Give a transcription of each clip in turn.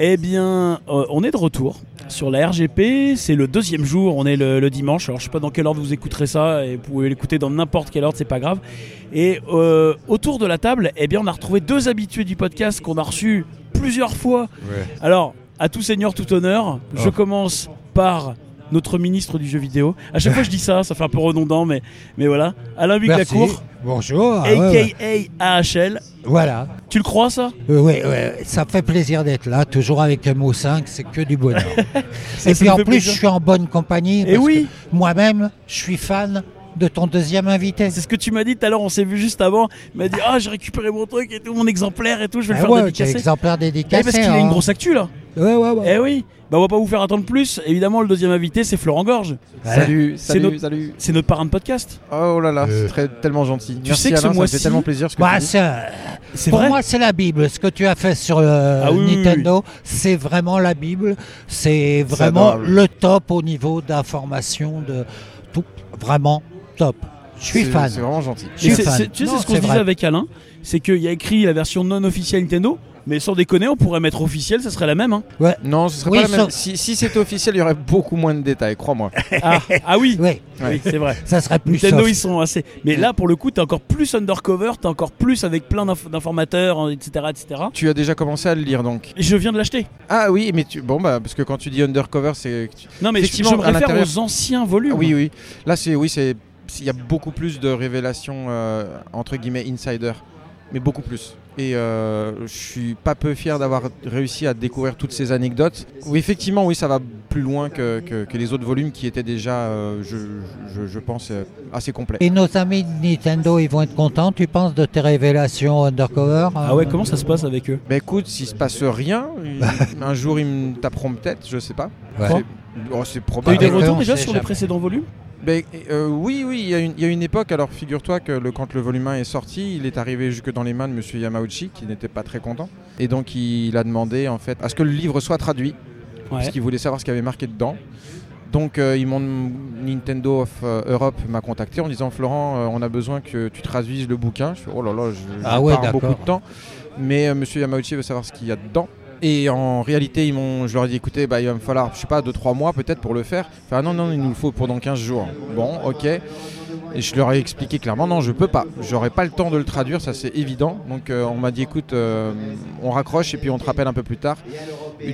Eh bien, euh, on est de retour sur la RGP. C'est le deuxième jour, on est le, le dimanche. Alors, je sais pas dans quelle ordre vous écouterez ça, et vous pouvez l'écouter dans n'importe quelle ordre, c'est pas grave. Et euh, autour de la table, eh bien, on a retrouvé deux habitués du podcast qu'on a reçus plusieurs fois. Alors, à tout seigneur, tout honneur, je Oh. commence par notre ministre du jeu vidéo. À chaque fois, je dis ça, ça fait un peu redondant, mais, mais voilà. Alain Merci. Buclacourt, Bonjour. ah ouais, ouais. a.k.a. AHL. Voilà. Tu le crois, ça? Euh, ouais, ouais, ça fait plaisir d'être là, toujours avec MO5, c'est que du bonheur. Et puis en plus, plaisir. je suis en bonne compagnie. Et parce oui. Moi-même, je suis fan de ton deuxième invité. C'est ce que tu m'as dit tout à l'heure, on s'est vu juste avant. Il m'a dit Ah, j'ai récupéré mon truc et tout, mon exemplaire et tout, je vais le Ah faire ouais, dédicacer. exemplaire Eh, dédicacé. parce qu'il a hein. une grosse actu là. Ouais, ouais, ouais. Eh oui, bah on va pas vous faire attendre plus. Évidemment, le deuxième invité, c'est Florent Gorge. Salut, C'est salut, notre- salut. C'est notre parrain de podcast. Oh là là, Euh. c'est très, tellement gentil. Tu Merci sais que ce Alain, ça me mois-ci- fait tellement plaisir ce que Bah, tu dis. c'est- C'est pour vrai. moi, c'est la Bible. Ce que tu as fait sur euh, Ah oui, oui, Nintendo, c'est vraiment la Bible. C'est vraiment adorable. le top au niveau d'information, de tout. Vraiment top. Je suis C'est- fan. C'est vraiment gentil. Je suis c'est- fan. c'est- tu sais, Non, c'est ce qu'on se disait vrai. avec Alain. C'est qu'il y a écrit la version non officielle Nintendo. Mais sans déconner, on pourrait mettre officielle, ça serait la même. hein. Non, ce serait Oui, pas la même. Si, si c'était officiel, il y aurait beaucoup moins de détails, crois-moi. Ah, ah oui, Oui, oui c'est vrai. ça serait plus Nintendo, soft. ils sont assez. Mais là, pour le coup, t'es encore plus undercover, t'es encore plus avec plein d'inf- d'informateurs, hein, etc., etc. Tu as déjà commencé à le lire donc. Je viens de l'acheter. Ah oui, mais tu... bon bah parce que quand tu dis undercover, c'est. que tu- Non, mais je, Effectivement, je me réfère aux anciens volumes. Ah oui, oui. Là, c'est oui, c'est il y a beaucoup plus de révélations euh, entre guillemets insider, mais beaucoup plus. Et euh, je suis pas peu fier d'avoir réussi à découvrir toutes ces anecdotes. Oui, effectivement, oui, ça va plus loin que, que- que les autres volumes qui étaient déjà, euh, je, je- je pense, euh, assez complets. Et nos amis de Nintendo, ils vont être contents, tu penses, de tes révélations undercover Ah ouais, comment ça se passe avec eux? Bah écoute, s'il se passe rien, un jour ils me taperont peut-être, je sais pas. Ouais. C'est- oh, c'est T'as eu probable. des retours on déjà sur les précédents volumes? Ben, euh, oui, oui, il y, a une- il y a une époque, alors figure-toi que le, quand le volume 1 est sorti, il est arrivé jusque dans les mains de Monsieur Yamauchi, qui n'était pas très content. Et donc il a demandé en fait à ce que le livre soit traduit, parce qu'il voulait savoir ce qu'il y avait marqué dedans. Donc euh, ils m'ont Nintendo of euh, Europe m'a contacté en disant Florent, euh, on a besoin que tu traduises le bouquin. Je fais, oh là là, je, Ah ouais, pars beaucoup de temps. Mais Monsieur Yamauchi veut savoir ce qu'il y a dedans. Et en réalité, ils m'ont, je leur ai dit, écoutez, bah, il va me falloir, je sais pas, 2-3 mois peut-être pour le faire. Enfin, non, non, il nous le faut pour dans 15 jours. Bon, ok. Et je leur ai expliqué clairement, non, je peux pas. J'aurai pas le temps de le traduire, ça c'est évident. Donc euh, on m'a dit, écoute, euh, on raccroche et puis on te rappelle un peu plus tard.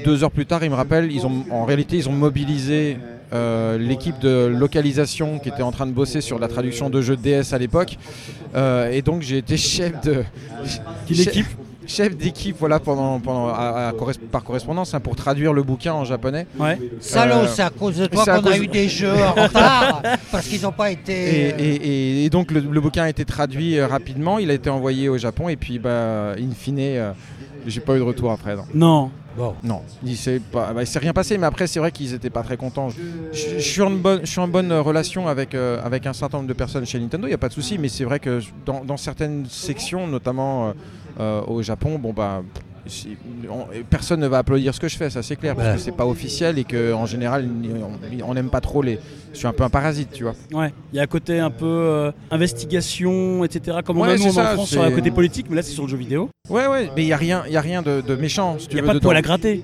Deux heures plus tard, ils me rappellent, ils ont, en réalité, ils ont mobilisé euh, l'équipe de localisation qui était en train de bosser sur la traduction de jeux DS à l'époque. Et donc j'ai été chef de. Quelle chef- équipe Chef d'équipe, voilà, pendant, pendant, à- à corres- par correspondance, hein, pour traduire le bouquin en japonais. Ouais. Salaud, Euh, c'est à cause de toi qu'on a eu des jeux en retard, parce qu'ils n'ont pas été... et- et- et donc le, le bouquin a été traduit euh, rapidement, il a été envoyé au Japon et puis bah, in fine, euh, j'ai pas eu de retour après. Non, Non. Bon. non il s'est pas- bah, il s'est rien passé, mais après c'est vrai qu'ils étaient pas très contents. Je, je suis en bonne, je suis en bonne relation avec, euh, avec un certain nombre de personnes chez Nintendo, il n'y a pas de souci, mais c'est vrai que dans, dans certaines sections, notamment euh, euh, au Japon, bon bah. personne ne va applaudir ce que je fais, ça c'est clair, parce que c'est pas officiel et que en général on- n'aime pas trop les. Je suis un peu un parasite, tu vois. Ouais. Il y a un côté un peu euh, investigation, etc. Comme on Ouais, a nous en ça, France sur le côté politique, mais là c'est sur le jeu vidéo. Ouais, ouais, mais il n'y a rien, y a rien de, de méchant, si Il n'y a veux, pas de dedans. poil à gratter.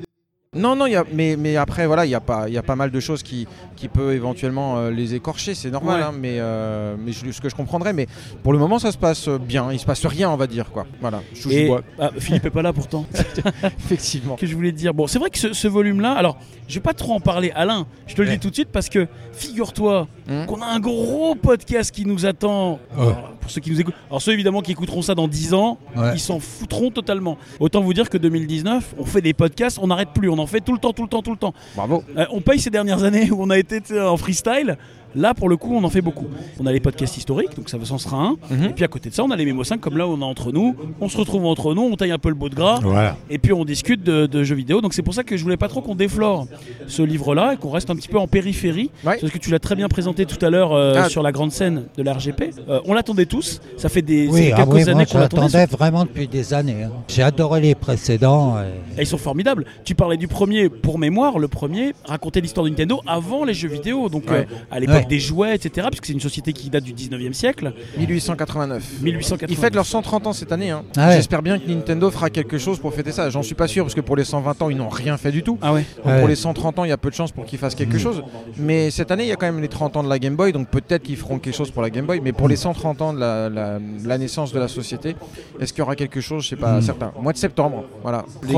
Non, non, y a, mais, mais après, voilà, il y, a pas- y a pas mal de choses qui, qui peuvent éventuellement euh, les écorcher, c'est normal, Ouais. hein, mais, euh, mais je- ce que je comprendrais, mais pour le moment, ça se passe bien, il se passe rien, on va dire, quoi. Voilà, je Et ah, Philippe est pas là pourtant. effectivement. que je voulais te dire? Bon, c'est vrai que ce, ce volume-là, alors, je vais pas trop en parler, Alain. Je te le Ouais. dis tout de suite parce que figure-toi Hmm. qu'on a un gros podcast qui nous attend. Ouais. Alors, pour ceux qui nous écoutent, alors ceux évidemment qui écouteront ça dans 10 ans, Ouais. ils s'en foutront totalement. Autant vous dire que 2019, on fait des podcasts, on n'arrête plus, on en fait tout le temps, tout le temps, tout le temps. Bravo. Euh, on paye ces dernières années où on a été en freestyle. Là, pour le coup, on en fait beaucoup. On a les podcasts historiques, donc ça ça en sera un. Mhm. Et puis à côté de ça, on a les Mémo 5, comme là, on est entre nous. On se retrouve entre nous, on taille un peu le beau de gras. Voilà. Et puis on discute de, de jeux vidéo. Donc c'est pour ça que je voulais pas trop qu'on déflore ce livre-là et qu'on reste un petit peu en périphérie. Ouais. Parce que tu l'as très bien présenté tout à l'heure euh, Ah. sur la grande scène de la RGP. Euh, on l'attendait tous. Ça fait des Oui, ah quelques oui, années qu'on l'attendait. vraiment depuis des années. hein. J'ai adoré les précédents. et- Et ils sont formidables. Tu parlais du premier, pour mémoire, le premier racontait l'histoire de Nintendo avant les jeux vidéo. Donc Ouais. euh, à l'époque, Ouais. Avec des jouets, etc. Puisque c'est une société qui date du 19e siècle. 1889. 1880. Ils fêtent leurs 130 ans cette année. hein. Ah ouais. J'espère bien que Nintendo fera quelque chose pour fêter ça. J'en suis pas sûr parce que pour les 120 ans, ils n'ont rien fait du tout. Ah ouais. Donc Ouais. Pour les 130 ans, il y a peu de chances pour qu'ils fassent quelque chose. Mais cette année, il y a quand même les 30 ans de la Game Boy, donc peut-être qu'ils feront quelque chose pour la Game Boy. Mais pour les 130 ans de la, la- la naissance de la société, est-ce qu'il y aura quelque chose? Je sais pas, certain. Mois de septembre, voilà. Les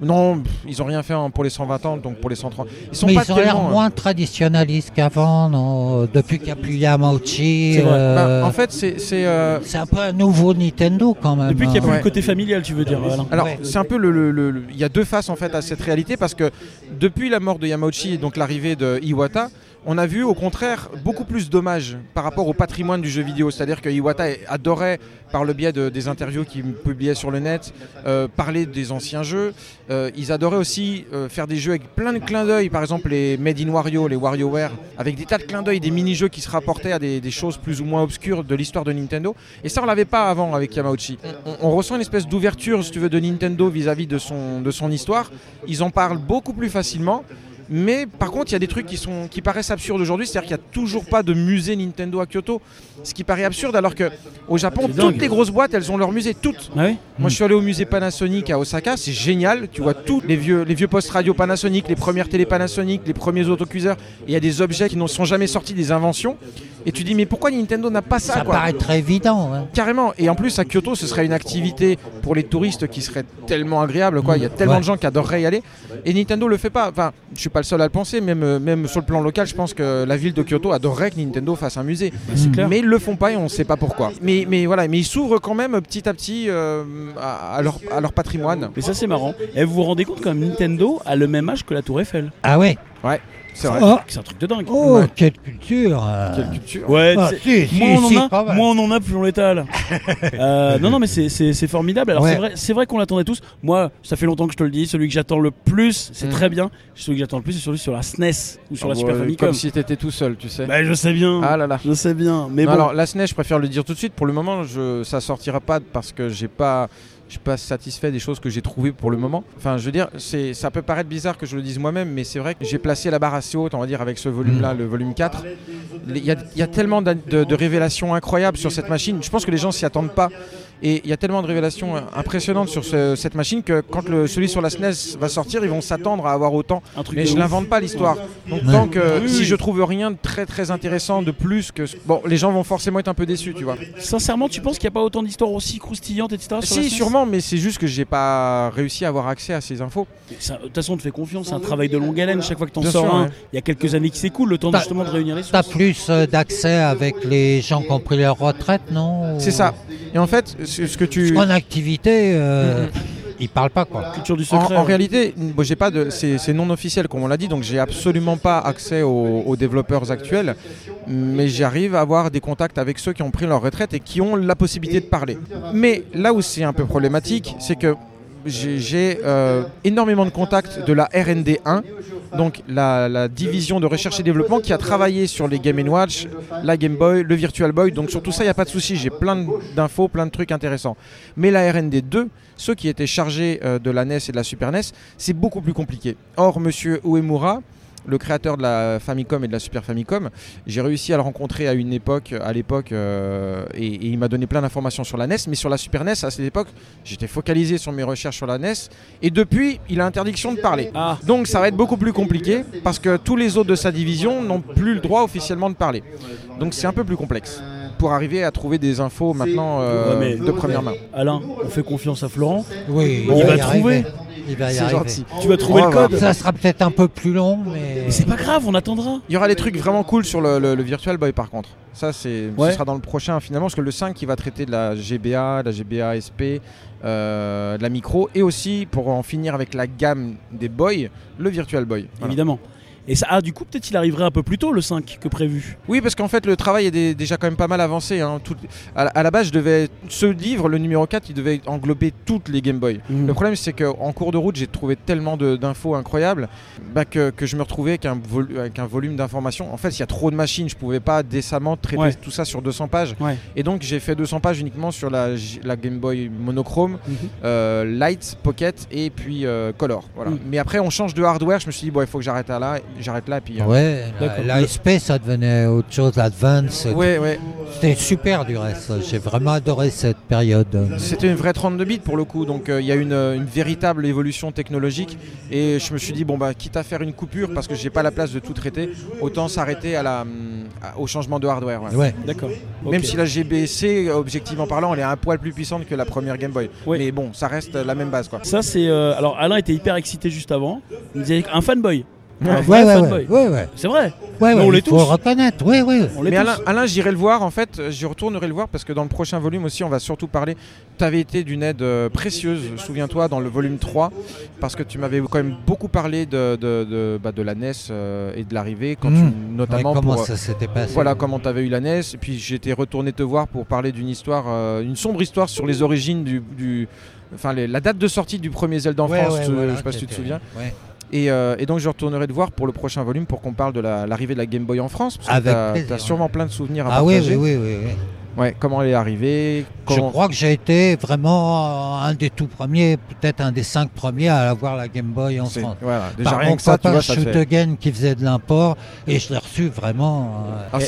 Non, pff, ils ont rien fait hein, pour les 120 ans, donc pour les 130. Ils sont Mais pas ils ont l'air tellement, hein. moins traditionnalistes qu'avant, non Depuis qu'il n'y a plus Yamauchi. C'est vrai. euh, Bah, en fait, c'est. c'est, euh, c'est un peu un nouveau Nintendo quand même. Depuis qu'il n'y a plus hein. Ouais. le côté familial, tu veux dire. Alors, Ouais. c'est un peu le, le- le- le- Il y a deux faces en fait à cette réalité parce que depuis la mort de Yamauchi et donc l'arrivée de Iwata, on a vu au contraire beaucoup plus d'hommages par rapport au patrimoine du jeu vidéo. C'est-à-dire que Iwata adorait, par le biais de- des interviews qu'il publiait sur le net, euh, parler des anciens jeux. Euh, ils adoraient aussi euh, faire des jeux avec plein de clins d'œil, par exemple les Made in Wario, les WarioWare, avec des tas de clins d'œil, des mini-jeux qui se rapportaient à des, choses plus ou moins obscures de l'histoire de Nintendo. Et ça, on l'avait pas avant avec Yamauchi. On, ressent une espèce d'ouverture, si tu veux, de Nintendo vis-à-vis de son, de son histoire. Ils en parlent beaucoup plus facilement. Mais par contre, il y a des trucs qui, sont, qui paraissent absurdes aujourd'hui, c'est-à-dire qu'il n'y a toujours pas de musée Nintendo à Kyoto. Ce qui paraît absurde, alors que au Japon, dingue. toutes les grosses boîtes, elles ont leur musée, toutes. Ah oui Moi, je suis allé au musée Panasonic à Osaka, c'est génial. Tu vois tous les vieux, les vieux postes radio Panasonic, les premières télé Panasonic, les premiers autocuiseurs. Il y a des objets qui ne sont jamais sortis, des inventions. Et tu dis, mais pourquoi Nintendo n'a pas ça, Ça quoi paraît très évident. hein. Carrément. Et en plus, à Kyoto, ce serait une activité pour les touristes qui serait tellement agréable. Quoi. Il y a tellement Ouais. de gens qui adoreraient y aller. Et Nintendo le fait pas. Enfin, je suis pas le seul à le penser. Même, euh, même sur le plan local, je pense que la ville de Kyoto adorerait que Nintendo fasse un musée. Clair. Mais ils le font pas et on sait pas pourquoi. Mais, mais voilà, mais ils s'ouvrent quand même petit à petit euh, à, à leur, à leur patrimoine. Mais ça, c'est marrant. Et vous vous rendez compte quand même, Nintendo a le même âge que la Tour Eiffel. Ah ouais C'est vrai. Oh, C'est un truc de dingue. oh, Ouais. quelle culture euh. Quelle culture. Ouais, Ah, c'est- si, si, moins, on si, en pas a, mal. moins on en a, plus on l'étale. Euh, non, non, mais c'est- c'est c'est formidable. Alors Ouais. c'est vrai, c'est vrai qu'on l'attendait tous. Moi, ça fait longtemps que je te le dis. Celui que j'attends le plus, c'est Mm. très bien. Celui que j'attends le plus, c'est celui sur la SNES ou sur la Ah Super ouais, Famicom. Comme si t'étais tout seul, tu sais. Bah, je sais bien. Ah là là. Je sais bien. Mais Non, bon. Alors la SNES, je préfère le dire tout de suite. Pour le moment, je, ça sortira pas parce que j'ai pas, je suis pas satisfait des choses que j'ai trouvées pour le moment. Enfin, je veux dire, c'est, ça peut paraître bizarre que je le dise moi-même, mais c'est vrai que j'ai placé la barre assez haute, on va dire, avec ce volume-là, le volume 4. Il y a, il y a tellement de, de révélations incroyables sur cette machine. Je pense que les gens s'y attendent pas. Et il y a tellement de révélations euh, impressionnantes sur ce- cette machine que quand le, celui sur la SNES va sortir, ils vont s'attendre à avoir autant. un truc Mais je ouf. l'invente pas l'histoire. Donc Ouais. tant que Oui, si je trouve rien de très très intéressant de plus que bon, les gens vont forcément être un peu déçus, tu vois. Sincèrement, tu penses qu'il n'y a pas autant d'histoires aussi croustillantes, etc. sur la Si SNES sûrement, mais c'est juste que j'ai pas réussi à avoir accès à ces infos. De toute façon, on te fait confiance. C'est un travail de longue haleine. Chaque fois que t'en Bien sors sûr, un, ouais. il y a quelques années qui s'écoulent, le temps T'as- justement de réunir les T'as sources. plus euh, d'accès avec les gens qui ont pris leur retraite, non C'est ça. Et en fait, ce ce que tu En activité, euh, Mhm. ils parlent pas quoi. Culture du en, secret. en réalité, bon, j'ai pas de, c'est c'est non officiel comme on l'a dit, donc j'ai absolument pas accès aux, aux développeurs actuels, mais j'arrive à avoir des contacts avec ceux qui ont pris leur retraite et qui ont la possibilité de parler. Mais là où c'est un peu problématique, c'est que j'ai euh, énormément de contacts de la R&D 1, donc la, division de recherche et développement qui a travaillé sur les Game Watch, la Game Boy, le Virtual Boy. Donc sur tout ça, il n'y a pas de souci. J'ai plein d'infos, plein de trucs intéressants. Mais la R&D 2, ceux qui étaient chargés euh, de la NES et de la Super NES, c'est beaucoup plus compliqué. Or, Monsieur Uemura, le créateur de la Famicom et de la Super Famicom, j'ai réussi à le rencontrer à une époque, à l'époque, euh, et, et il m'a donné plein d'informations sur la NES. Mais sur la Super NES, à cette époque, j'étais focalisé sur mes recherches sur la NES. Et depuis, il a interdiction de parler. Ah, Donc ça va être beaucoup plus compliqué parce que tous les autres de sa division n'ont plus le droit officiellement de parler. Donc c'est un peu plus complexe pour arriver à trouver des infos maintenant euh, Ouais, de première main. Alain, on fait confiance à Florent. Oui, Il va trouver. Il va y C'est arriver. gentil. Tu vas trouver On le va code. Ça sera peut-être un peu plus long, mais. Mais c'est pas grave, on attendra. Il y aura des trucs vraiment cool sur le, le- le Virtual Boy par contre. Ça c'est Ouais. ce sera dans le prochain finalement parce que le 5 qui va traiter de la GBA, de la GBA SP, euh, de la micro et aussi pour en finir avec la gamme des Boy, le Virtual Boy. Voilà. Évidemment. Et ça, ah, du coup, peut-être il arriverait un peu plus tôt le 5 que prévu. Oui, parce qu'en fait, le travail est dé- déjà quand même pas mal avancé. hein. Tout- à, la- à la base, je devais, ce livre, le numéro 4, il devait englober toutes les Game Boy. Mm. Le problème, c'est qu'en cours de route, j'ai trouvé tellement d'infos incroyables bah, que, que je me retrouvais avec un, vol- avec un volume d'informations. En fait, il y a trop de machines, je pouvais pas décemment traiter Ouais. tout ça sur 200 pages. Ouais. Et donc, j'ai fait 200 pages uniquement sur la, Game Boy monochrome, Mhm. euh, Light, Pocket et puis euh, Color. Voilà. Mm. Mais après, on change de hardware. Je me suis dit, bon, il faut que j'arrête à là. J'arrête là. Puis, euh, Ouais, D'accord. la, la SP, ça devenait autre chose, Advance. ouais, ouais. C'était super du reste. J'ai vraiment adoré cette période. C'était une vraie 32 bits pour le coup, donc euh, il y a une, une véritable évolution technologique. Et je me suis dit, bon, bah, quitte à faire une coupure parce que j'ai pas la place de tout traiter, autant s'arrêter à la, à- au changement de hardware. ouais. Ouais. D'accord. Même si la GBC, objectivement parlant, elle est un poil plus puissante que la première Game Boy. Mais bon, ça reste la même base. Quoi. Ça, c'est. euh, alors, Alain était hyper excité juste avant. Il me disait un fanboy. Un Ouais, vrai ouais, fanboy. ouais, ouais, ouais. C'est vrai. Ouais, Mais ouais, on les il faut tous. reconnaître. On les Mais tous. Alain, Alain, j'irai le voir en fait, j'y retournerai le voir parce que dans le prochain volume aussi, on va surtout parler. Tu avais été d'une aide euh, précieuse, souviens-toi, dans le volume 3, parce que tu m'avais quand même beaucoup parlé de, de, de, bah, de la NES euh, et de l'arrivée, quand Mmh. tu- Ouais, notamment comment pour. euh, ça s'était passé Voilà comment tu avais eu la NES, et puis j'étais retourné te voir pour parler d'une histoire, euh, une sombre histoire sur les origines du. du- Enfin, les- la date de sortie du premier Zelda en Ouais, France, ouais, voilà, je sais pas si tu te souviens. ouais. Et, euh, et donc je retournerai te voir pour le prochain volume pour qu'on parle de la- l'arrivée de la Game Boy en France. Parce que plaisir, t'as sûrement plein de souvenirs à Ah oui, partager. oui, oui, oui. oui. Ouais, comment elle est arrivée Je crois que j'ai été vraiment un des tout premiers, peut-être un des cinq premiers à avoir la Game Boy en France. Voilà, déjà Par rien mon que ça, tu copain vois, ça te Shoot fait. Again qui faisait de l'import et je l'ai reçu vraiment. euh,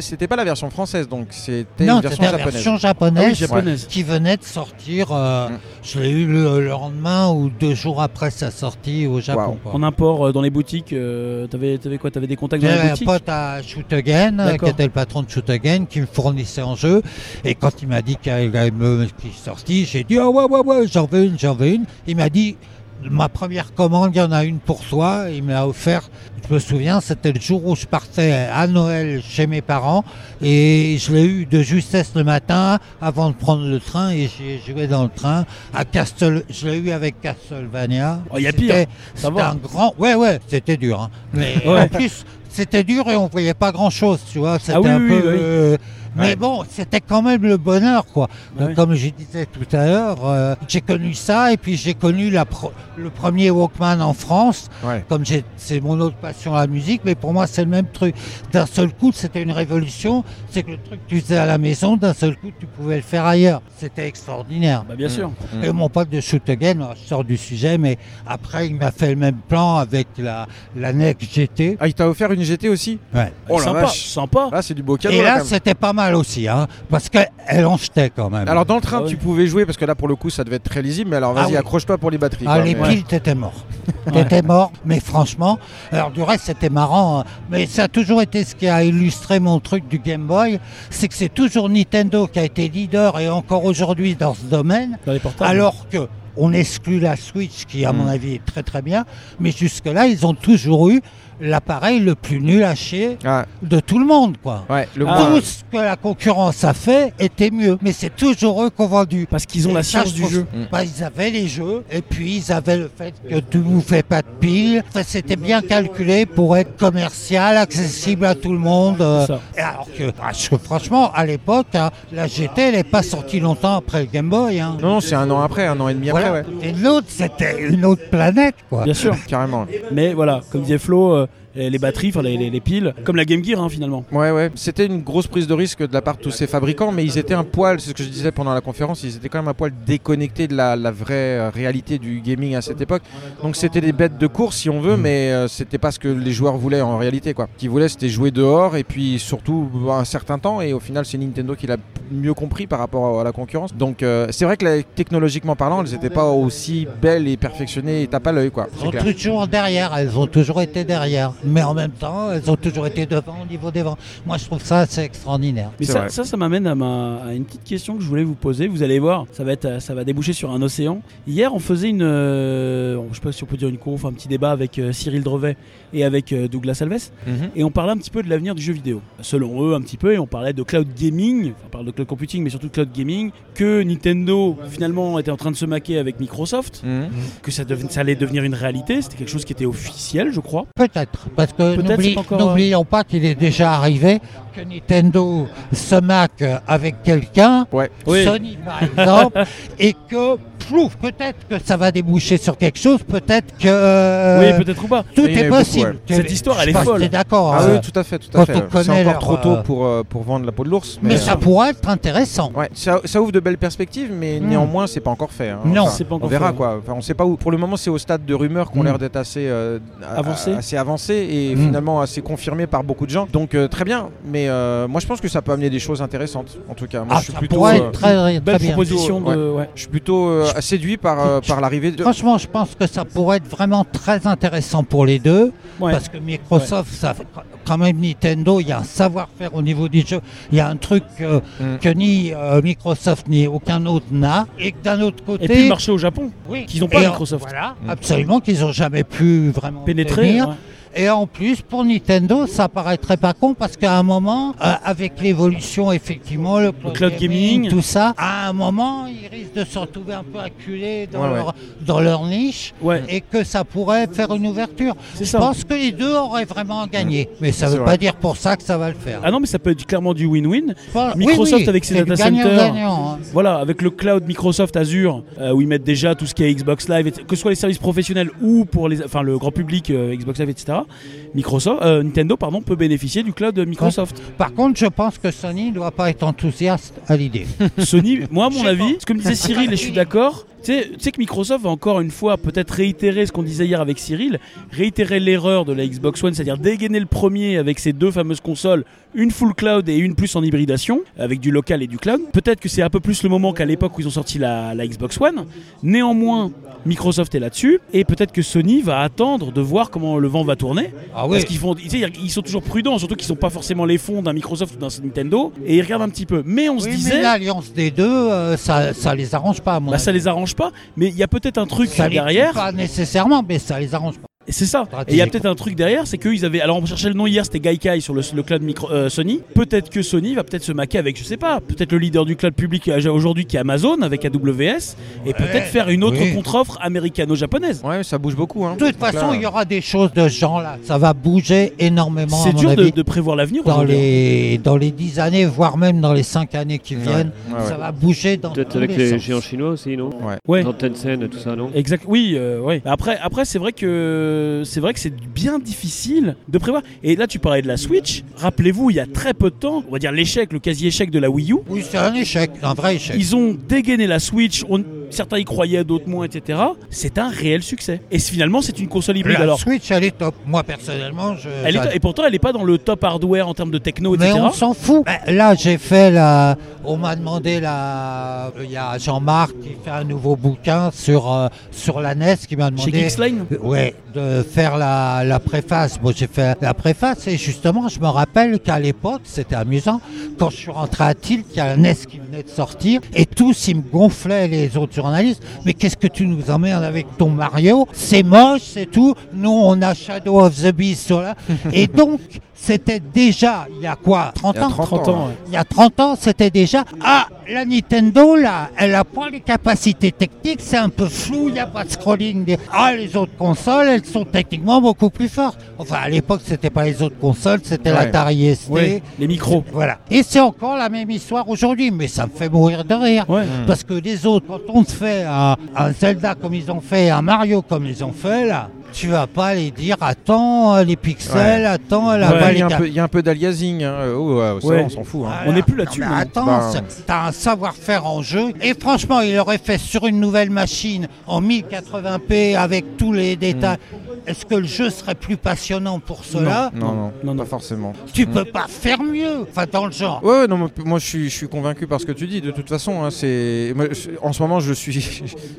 c'était pas, la version française, donc c'était une version c'était la japonaise. version Ah japonaise, oui, japonaise. qui venait de sortir. euh, Mm. Je l'ai eu le, le lendemain ou deux jours après sa sortie au Japon. En import euh, dans les boutiques, euh, t'avais, t'avais quoi T'avais des contacts dans les J'avais un boutiques pote à Shoot Again, qui était le patron de Shoot Again, qui me fournissait en jeu. Et quand il m'a dit qu'il y avait qui sorti, j'ai dit Ah ouais, ouais, ouais, j'en veux une, j'en veux une. Il m'a dit Ma première commande, il y en a une pour toi. Il me l'a offert. Je me souviens, c'était le jour où je partais à Noël chez mes parents. Et je l'ai eu de justesse le matin avant de prendre le train. Et j'ai joué dans le train à Castle. Je l'ai eu avec Castlevania. Oh, y a C'était- pire, C'était un grand. Ouais, ouais, c'était dur. hein. Mais Ouais. en plus, c'était dur et on voyait pas grand chose, tu vois. C'était Ah oui, un oui, peu. oui. euh, Mais Ouais. bon, c'était quand même le bonheur, quoi. Bah Donc. Comme je disais tout à l'heure, euh, j'ai connu ça et puis j'ai connu la pro- le premier Walkman en France. Ouais. Comme c'est mon autre passion la musique, mais pour moi c'est le même truc. D'un seul coup, c'était une révolution. C'est que le truc que tu faisais à la maison, d'un seul coup, tu pouvais le faire ailleurs. C'était extraordinaire. Bah, bien sûr. Mm. Et mon pote de Shoot Again, je sors du sujet, mais après il m'a fait le même plan avec la, la NEC GT. Ah, il t'a offert une GT aussi? Ouais. Oh la sympa, vache. sympa. Là, c'est du beau cadeau. Et là, c'était pas mal aussi, hein, parce qu'elle en jetait quand même. Alors dans le train, Ah oui. tu pouvais jouer parce que là, pour le coup, ça devait être très lisible. Mais alors, Ah vas-y, oui. accroche-toi pour les batteries. Ah, quoi, les mais- piles, t'étais mort. T'étais mort, mais franchement, alors du reste, c'était marrant. hein. Mais ça a toujours été ce qui a illustré mon truc du Game Boy, c'est que c'est toujours Nintendo qui a été leader et encore aujourd'hui dans ce domaine, Dans les portables. alors que on exclut la Switch, qui à Mm. mon avis est très très bien, mais jusque-là, ils ont toujours eu l'appareil le plus nul à chier Ah, de tout le monde, quoi. ouais, le Ah. moins- Tout ce que la concurrence a fait était mieux, mais c'est toujours eux qui ont vendu. Parce qu'ils ont Et la science du jeu. Mm. Bah, ils avaient les jeux et puis ils avaient le fait que tu ne fais pas de piles. Enfin, C'était bien calculé pour être commercial, accessible à tout le monde. euh. Alors que, parce que franchement, à l'époque, hein, la GT, elle n'est pas sortie longtemps après le Game Boy. hein. Non, non, c'est un an après, un an et demi Voilà. après, ouais. Et l'autre, c'était une autre planète, quoi. Bien sûr. Carrément. Mais voilà, comme disait Flo, euh, euh, les batteries, enfin les, les- les piles, comme la Game Gear hein, finalement. Ouais, ouais. C'était une grosse prise de risque de la part de tous ces fabricants, mais ils étaient un poil, c'est ce que je disais pendant la conférence, ils étaient quand même un poil déconnectés de la, la vraie euh, réalité du gaming à cette époque. Donc c'était des bêtes de course si on veut, mais euh, c'était pas ce que les joueurs voulaient en réalité. Quoi. Ce qu'ils voulaient c'était jouer dehors et puis surtout un certain temps, et au final c'est Nintendo qui l'a mieux compris par rapport à la concurrence. Donc euh, c'est vrai que là, technologiquement parlant, elles n'étaient pas aussi belles et perfectionnées et tape à l'œil. quoi. Elles C'est ont clair. toujours derrière, elles ont toujours été derrière. Mais en même temps, elles ont toujours été devant au niveau des vents. Moi, je trouve ça assez extraordinaire. Mais ça, ça, ça m'amène à, ma- à une petite question que je voulais vous poser. Vous allez voir, ça va, être, ça va déboucher sur un océan. Hier, on faisait une, euh, je sais pas si on peut dire une conf, un petit débat avec euh, Cyril Drevet et avec euh, Douglas Alves, Mhm. et on parlait un petit peu de l'avenir du jeu vidéo. Selon eux, un petit peu, et on parlait de cloud gaming, enfin, on parle de cloud computing, mais surtout de cloud gaming, que Nintendo finalement était en train de se maquer avec Microsoft, Mhm. que ça, deven- ça allait devenir une réalité. C'était quelque chose qui était officiel, je crois. Peut-être. Parce que encore- n'oublions pas qu'il est déjà arrivé que Nintendo se maque avec quelqu'un, Ouais. Oui. Sony par exemple, et que peut-être que ça va déboucher sur quelque chose, peut-être que euh, Oui, peut-être ou pas. tout est beaucoup, possible. ouais. Cette histoire, elle je est folle. t'es d'accord. Ah euh, oui, tout à fait, tout à fait. on C'est encore leur, trop tôt euh, pour, euh, pour vendre la peau de l'ours. mais Mais, ça pourrait être intéressant. ouais, ça, ça ouvre de belles perspectives, mais Mm. néanmoins, c'est pas encore fait. hein. Non. Enfin, C'est pas encore on verra fait. quoi. Enfin, on sait pas où. Pour le moment, c'est au stade de rumeurs qui ont Mm. l'air d'être assez euh, Avancé. assez avancé et Mm. finalement assez confirmé par beaucoup de gens. Donc euh, très bien. Mais euh, moi, je pense que ça peut amener des choses intéressantes. En tout cas, moi, Ah, je suis ça plutôt. pourrait euh, être très, très Belle proposition. Je suis plutôt séduit par, euh, par l'arrivée de. Franchement, je pense que ça pourrait être vraiment très intéressant pour les deux. Ouais. Parce que Microsoft, ça, quand même Nintendo, il y a un savoir-faire au niveau des jeux. Il y a un truc euh, Mm. que ni euh, Microsoft ni aucun autre n'a. Et que d'un autre côté. Et puis le marché au Japon, oui, qu'ils n'ont pas et Microsoft. Voilà, Mm. absolument, qu'ils n'ont jamais pu vraiment pénétrer. tenir. ouais. Et en plus, pour Nintendo, ça paraîtrait pas con parce qu'à un moment, euh, avec l'évolution, effectivement, le cloud, cloud gaming. tout ça, à un moment, ils risquent de se retrouver un peu acculés dans, Ouais, ouais. leur, dans leur niche Ouais, et que ça pourrait faire une ouverture. Je ça. pense que les deux auraient vraiment gagné. Mais ça ne veut vrai. pas dire pour ça que ça va le faire. Ah non, mais ça peut être clairement du win-win. Microsoft avec ses data centers. hein. Voilà, avec le cloud Microsoft Azure, euh, où ils mettent déjà tout ce qui est Xbox Live, que ce soit les services professionnels ou pour les, enfin, le grand public, euh, Xbox Live, etc. Microsoft, euh, Nintendo, pardon, peut bénéficier du cloud de Microsoft. Par contre, je pense que Sony ne doit pas être enthousiaste à l'idée. Sony, moi, à mon avis, ce que me disait Cyril, et je suis d'accord, tu sais, tu sais que Microsoft va encore une fois peut-être réitérer ce qu'on disait hier avec Cyril, réitérer l'erreur de la Xbox One, c'est-à-dire dégainer le premier avec ces deux fameuses consoles, une full cloud et une plus en hybridation, avec du local et du cloud. Peut-être que c'est un peu plus le moment qu'à l'époque où ils ont sorti la, la Xbox One. Néanmoins, Microsoft est là-dessus, et peut-être que Sony va attendre de voir comment le vent va tourner. Ah Parce qu'ils font, tu sais, ils sont toujours prudents, surtout qu'ils sont pas forcément les fonds d'un Microsoft ou d'un Nintendo, et ils regardent un petit peu. Mais on se Oui, mais disait, l'alliance des deux, euh, ça, ça les arrange pas, à mon bah, ça les arrange pas, mais il y a peut-être un truc Ça derrière. Pas nécessairement, mais ça les arrange pas. Et C'est ça. Et il y a peut-être un truc derrière, c'est qu'ils avaient. Alors on cherchait le nom hier, c'était Gaikai sur le, le cloud micro, euh, Sony. Peut-être que Sony va peut-être se maquer avec, je sais pas, peut-être le leader du cloud public euh, aujourd'hui qui est Amazon avec AWS, et peut-être faire une autre oui. contre-offre américano-japonaise. Ouais, ça bouge beaucoup. Hein. De toute façon, là, il y aura des choses de ce genre-là. Ça va bouger énormément. C'est dur de, avis, de prévoir l'avenir dans aujourd'hui. les dans les dix années, voire même dans les cinq années qui viennent. ouais, ouais. Ça va bouger dans Peut-être avec les géants chinois aussi, non? Ouais. Ouais. Dans Tencent et tout ça, non? Exact. Oui, euh. Après, après c'est vrai que c'est vrai que c'est bien difficile de prévoir. Et là, tu parlais de la Switch. Rappelez-vous, il y a très peu de temps, on va dire l'échec, le quasi-échec de la Wii U. Oui, c'est un échec, un vrai échec. Ils ont dégainé la Switch. on- certains y croyaient, d'autres moins, etc. C'est un réel succès. Et finalement, c'est une console hybride. La Alors, Switch, elle est top. Moi, personnellement, je. elle est et pourtant, elle n'est pas dans le top hardware en termes de techno, Mais etc. on s'en fout. Ben, là, j'ai fait la. On m'a demandé la. Il y a Jean-Marc qui fait un nouveau bouquin sur euh, sur la NES qui m'a Chez demandé. Geeksline? Ouais, de faire la, la préface. Bon, j'ai fait la préface et justement, je me rappelle qu'à l'époque, c'était amusant, quand je suis rentré à Tilt, il y a un NES qui venait de sortir et tous, ils me gonflaient, les autres journalistes. Mais qu'est-ce que tu nous emmerdes avec ton Mario? C'est moche, c'est tout. Nous, on a Shadow of the Beast sur là. et donc, c'était déjà, il y a quoi 30 Il y a ans 30 30 ans. ouais. il y a 30 ans, c'était déjà Ah, la Nintendo, là, elle n'a pas les capacités techniques, c'est un peu flou, il n'y a pas de scrolling. des- Ah, les autres consoles, elles sont techniquement beaucoup plus fortes. Enfin, à l'époque, c'était pas les autres consoles, c'était Ouais. l'Atari ST. Ouais, les micros. Voilà. Et c'est encore la même histoire aujourd'hui, mais ça me fait mourir de rire. Ouais. Parce que les autres, quand on te fait un, un Zelda comme ils ont fait, un Mario comme ils ont fait, là, tu vas pas les dire attends euh, les pixels, Ouais. attends elle a Ouais, il, y a un peu, il y a un peu d'aliasing. Hein. Oh, ouais, ça, Ouais. on s'en fout. Hein. Voilà. On n'est plus là-dessus, hein. attends, Bah, t'as un savoir-faire en jeu. Et franchement, il aurait fait sur une nouvelle machine en 1080p avec tous les détails. Est-ce que le jeu serait plus passionnant pour cela? Non, non, non, non. pas forcément. Tu Mm. peux pas faire mieux. Enfin, dans le genre. Ouais, ouais, non, moi- moi je suis, je suis convaincu par ce que tu dis. De toute façon, hein, c'est en ce moment, je suis,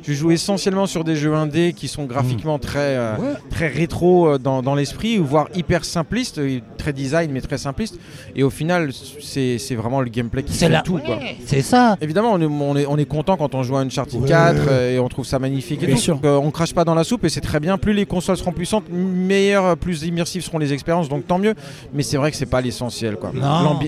je joue essentiellement sur des jeux indés qui sont graphiquement très, euh, Ouais. très rétro euh, dans, dans l'esprit, ou voire hyper simplistes, euh, très design mais très simplistes. Et au final, c'est c'est vraiment le gameplay qui fait là. tout. Quoi. Ouais, C'est ça. Évidemment, on est, on est, on est content quand on joue à Uncharted Ouais. 4 euh, et on trouve ça magnifique et tout. sûr. Donc, euh, on crache pas dans la soupe et c'est très bien. Plus les consoles seront puissantes, meilleures, plus immersives seront les expériences, donc tant mieux. Mais c'est vrai que c'est pas l'essentiel.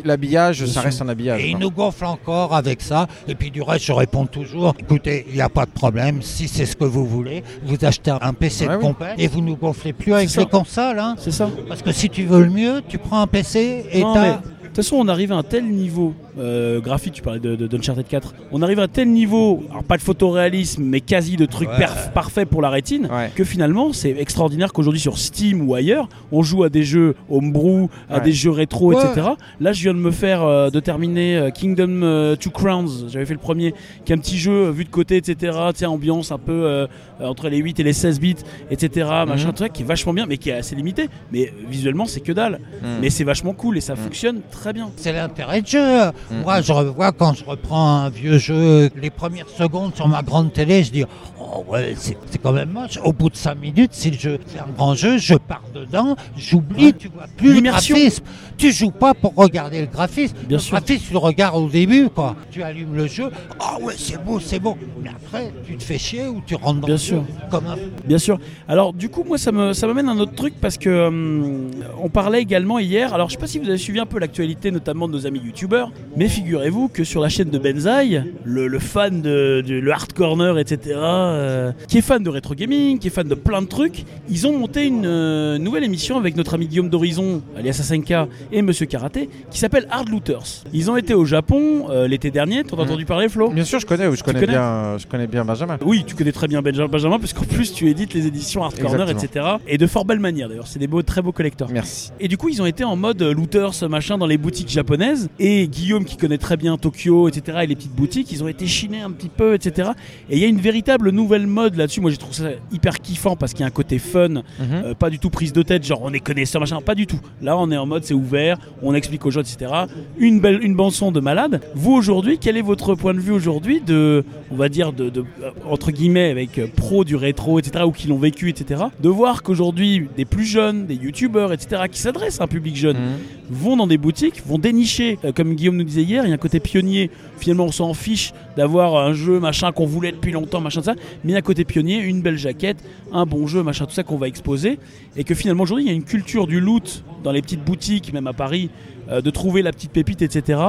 L'habillage, ça sûr. reste un habillage. Et il quoi. nous gonfle encore avec ça. Et puis du reste, je réponds toujours, écoutez, il n'y a pas de problème. Si c'est ce que vous voulez, vous achetez un PC Ouais, de oui. compagnie et vous nous gonflez plus avec les ça. consoles. Hein. C'est ça. Parce que si tu veux le mieux, tu prends un PC et t'as... de toute façon, on arrive à un tel niveau euh, graphique, tu parlais de, de, d'Uncharted 4, on arrive à un tel niveau, alors pas de photoréalisme, mais quasi de trucs Ouais. perf- parfaits pour la rétine, Ouais. que finalement, c'est extraordinaire qu'aujourd'hui sur Steam ou ailleurs, on joue à des jeux homebrew, à Ouais. des jeux rétro, Ouais. etc. Là, je viens de me faire, euh, de terminer euh, Kingdom euh, Two Crowns, j'avais fait le premier, qui est un petit jeu vu de côté, etc. Tu sais, ambiance un peu entre les 8 et les 16 bits, etc. Machin, Mhm. tout ça, qui est vachement bien, mais qui est assez limité. Mais visuellement, c'est que dalle. Mm. Mais c'est vachement cool et ça Mm. fonctionne très bien. C'est l'intérêt de jeu. Mm. Moi, je revois quand je reprends un vieux jeu, les premières secondes sur ma grande télé, je dis Oh ouais, c'est quand même moche. Au bout de 5 minutes, si le jeu c'est un grand jeu, je pars dedans, j'oublie, Ouais. tu vois plus le L'immersion. graphisme. Tu joues pas pour regarder le graphisme. Bien le sûr. graphisme, tu le regardes au début, quoi. Tu allumes le jeu, ah ouais, c'est beau, c'est beau. Mais après, tu te fais chier ou tu rentres dans Bien le sûr. jeu comme un Bien sûr. Alors du coup, moi, ça me ça m'amène à un autre truc parce que hum, on parlait également hier. Alors je sais pas si vous avez suivi un peu l'actualité, notamment de nos amis youtubeurs, mais figurez-vous que sur la chaîne de Benzaï, le, le fan de, de- le hard corner, etc., euh, qui est fan de rétro gaming, qui est fan de plein de trucs, ils ont monté une euh, nouvelle émission avec notre ami Guillaume d'Horizon, alias Asenka, et Monsieur Karaté, qui s'appelle Hard Looters. Ils ont été au Japon euh, l'été dernier. T'en as Mhm. entendu parler, Flo? Bien sûr, je connais, je connais connais bien, je connais bien Benjamin. Oui, tu connais très bien Benja- Benjamin, parce qu'en plus tu édites les éditions Hard Corner, Exactement. etc. Et de fort belle manière d'ailleurs, c'est des beaux, très beaux collecteurs. Merci. Et du coup, ils ont été en mode looters, machin, dans les boutiques japonaises. Et Guillaume, qui connaît très bien Tokyo, etc., et les petites boutiques, ils ont été chinés un petit peu, etc. Et il y a une véritable nouvelle mode là-dessus. Moi, j'ai trouvé ça hyper kiffant parce qu'il y a un côté fun, Mhm. euh, pas du tout prise de tête, genre on est connaisseur, machin, pas du tout. Là, on est en mode c'est ouvert, on explique aux gens, etc. Une belle, une bande-son de malade. Vous aujourd'hui, quel est votre point de vue aujourd'hui de, on va dire, de, de- euh, entre guillemets, avec euh, pro du rétro, etc., ou qui l'ont vécu, etc., de voir qu'aujourd'hui, des plus jeunes, des youtubeurs, etc., qui s'adressent à un public jeune, Mhm. vont dans des boutiques, vont dénicher, euh, comme Guillaume nous disait hier, il y a un côté pionnier. Finalement, on s'en fiche d'avoir un jeu, machin, qu'on voulait depuis longtemps, machin, ça. Mais il y a un côté pionnier, une belle jaquette, un bon jeu, machin, tout ça qu'on va exposer. Et que finalement, aujourd'hui, il y a une culture du loot dans les petites boutiques, même à Paris, euh, de trouver la petite pépite, etc.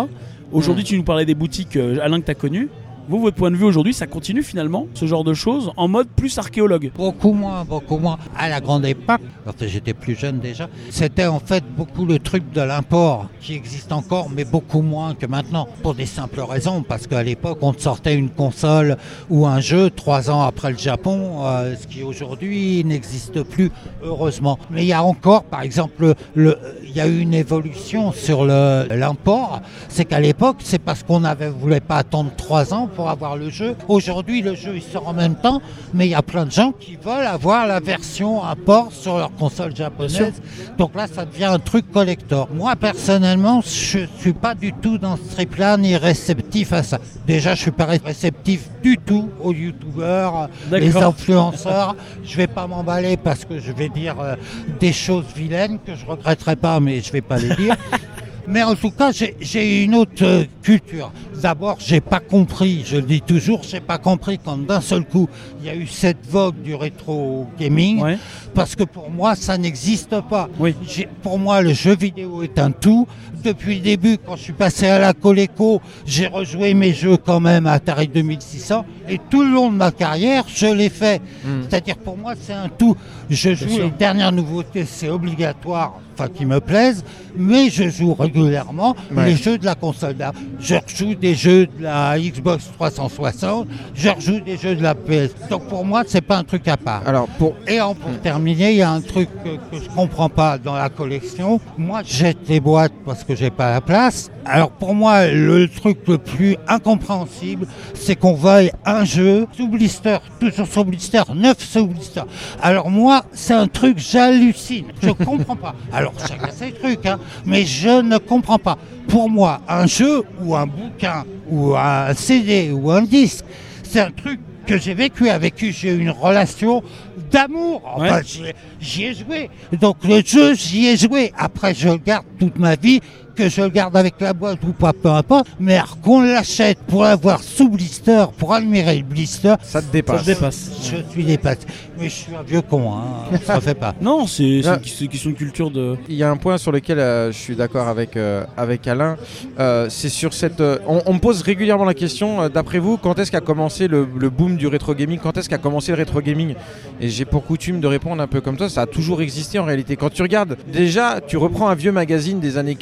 Aujourd'hui, tu nous parlais des boutiques, euh, Alain, que tu as connues. Vous, votre point de vue aujourd'hui, ça continue finalement, ce genre de choses, en mode plus archéologue. Beaucoup moins, beaucoup moins. À la grande époque, quand j'étais plus jeune déjà, c'était en fait beaucoup le truc de l'import qui existe encore, mais beaucoup moins que maintenant. Pour des simples raisons, parce qu'à l'époque, on sortait une console ou un jeu trois ans après le Japon, euh, ce qui aujourd'hui n'existe plus, heureusement. Mais il y a encore, par exemple, le, il y a eu une évolution sur l'import. C'est qu'à l'époque, c'est parce qu'on ne voulait pas attendre trois ans pour avoir le jeu. Aujourd'hui, le jeu il sort en même temps, mais il y a plein de gens qui veulent avoir la version import sur leur console japonaise. Donc là, ça devient un truc collector. Moi, personnellement, je suis pas du tout dans ce trip-là, ni réceptif à ça. Déjà, je suis pas réceptif du tout aux youtubeurs, les influenceurs. je vais pas m'emballer parce que je vais dire euh, des choses vilaines que je regretterai pas, mais je vais pas les dire. Mais en tout cas, j'ai- une autre euh, culture. D'abord, j'ai pas compris, je le dis toujours, j'ai pas compris quand d'un seul coup, il y a eu cette vogue du rétro gaming, Ouais. parce que pour moi, ça n'existe pas. Oui. Pour moi, le jeu vidéo est un tout. Depuis le début, quand je suis passé à la Coleco, j'ai rejoué mes jeux quand même à Atari 2600, et tout le long de ma carrière, je l'ai fait. Mhm. C'est-à-dire pour moi, c'est un tout. Je joue les dernières nouveautés, c'est obligatoire, enfin qui me plaisent, mais je joue régulièrement Ouais. les jeux de la console. d'art. Je rejoue des jeux de la Xbox 360, je rejoue des jeux de la PS. Donc pour moi, c'est pas un truc à part. Alors, pour. Et en, pour terminer, il y a un truc que, que je comprends pas dans la collection. Moi, je jette les boîtes parce que j'ai pas la place. Alors pour moi, le truc le plus incompréhensible, c'est qu'on veuille un jeu sous blister, toujours sous blister, neuf sous blister. Alors moi, c'est un truc, j'hallucine. Je comprends pas. Alors chacun ses trucs, hein, mais je ne comprends pas. Pour moi, un jeu ou un bouquin ou un CD ou un disque, c'est un truc que j'ai vécu avec qui j'ai eu une relation d'amour. Enfin, Ouais. j'y ai joué. Donc le jeu, j'y ai joué. Après, je le garde toute ma vie que je le garde avec la boîte ou pas, peu importe, mais qu'on l'achète pour l'avoir sous blister, pour admirer le blister, Ça te Ça dépasse. se dépasse. je suis dépassé. Mais je suis un vieux con, hein, ça ne fait pas. Non, c'est Ah. une- c'est une question de culture de. Il y a un point sur lequel euh, je suis d'accord avec, euh, avec Alain. Euh, c'est sur cette. euh, on, on me pose régulièrement la question, euh, d'après vous, quand est-ce qu'a commencé le, le boom du rétro gaming? Quand est-ce qu'a commencé le rétro gaming? Et j'ai pour coutume de répondre un peu comme toi, ça a toujours existé en réalité. Quand tu regardes, déjà, tu reprends un vieux magazine des années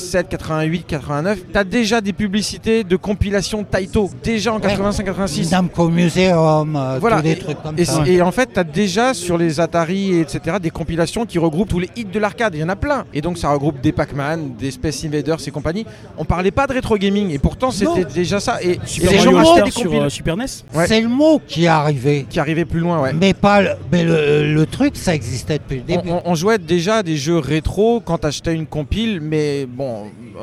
87, 88, 89, tu as déjà des publicités de compilation Taito, déjà en 85-86. Namco Museum, euh, Voilà, tous des trucs comme Et, ça. et en fait, tu as déjà sur les Atari, et etc., des compilations qui regroupent tous les hits de l'arcade. Il y en a plein. Et donc, ça regroupe des Pac-Man, des Space Invaders et compagnie. On parlait pas de rétro gaming. Et pourtant, c'était déjà ça. Et, et Super les gens achetaient des sur euh, Super NES. Ouais. C'est le mot qui est arrivé. qui arrivaient plus loin. Ouais. Mais pas le, mais le, le truc, ça existait depuis le On, début. on- on jouait déjà des jeux rétro quand t'achetais une compile, mais bon,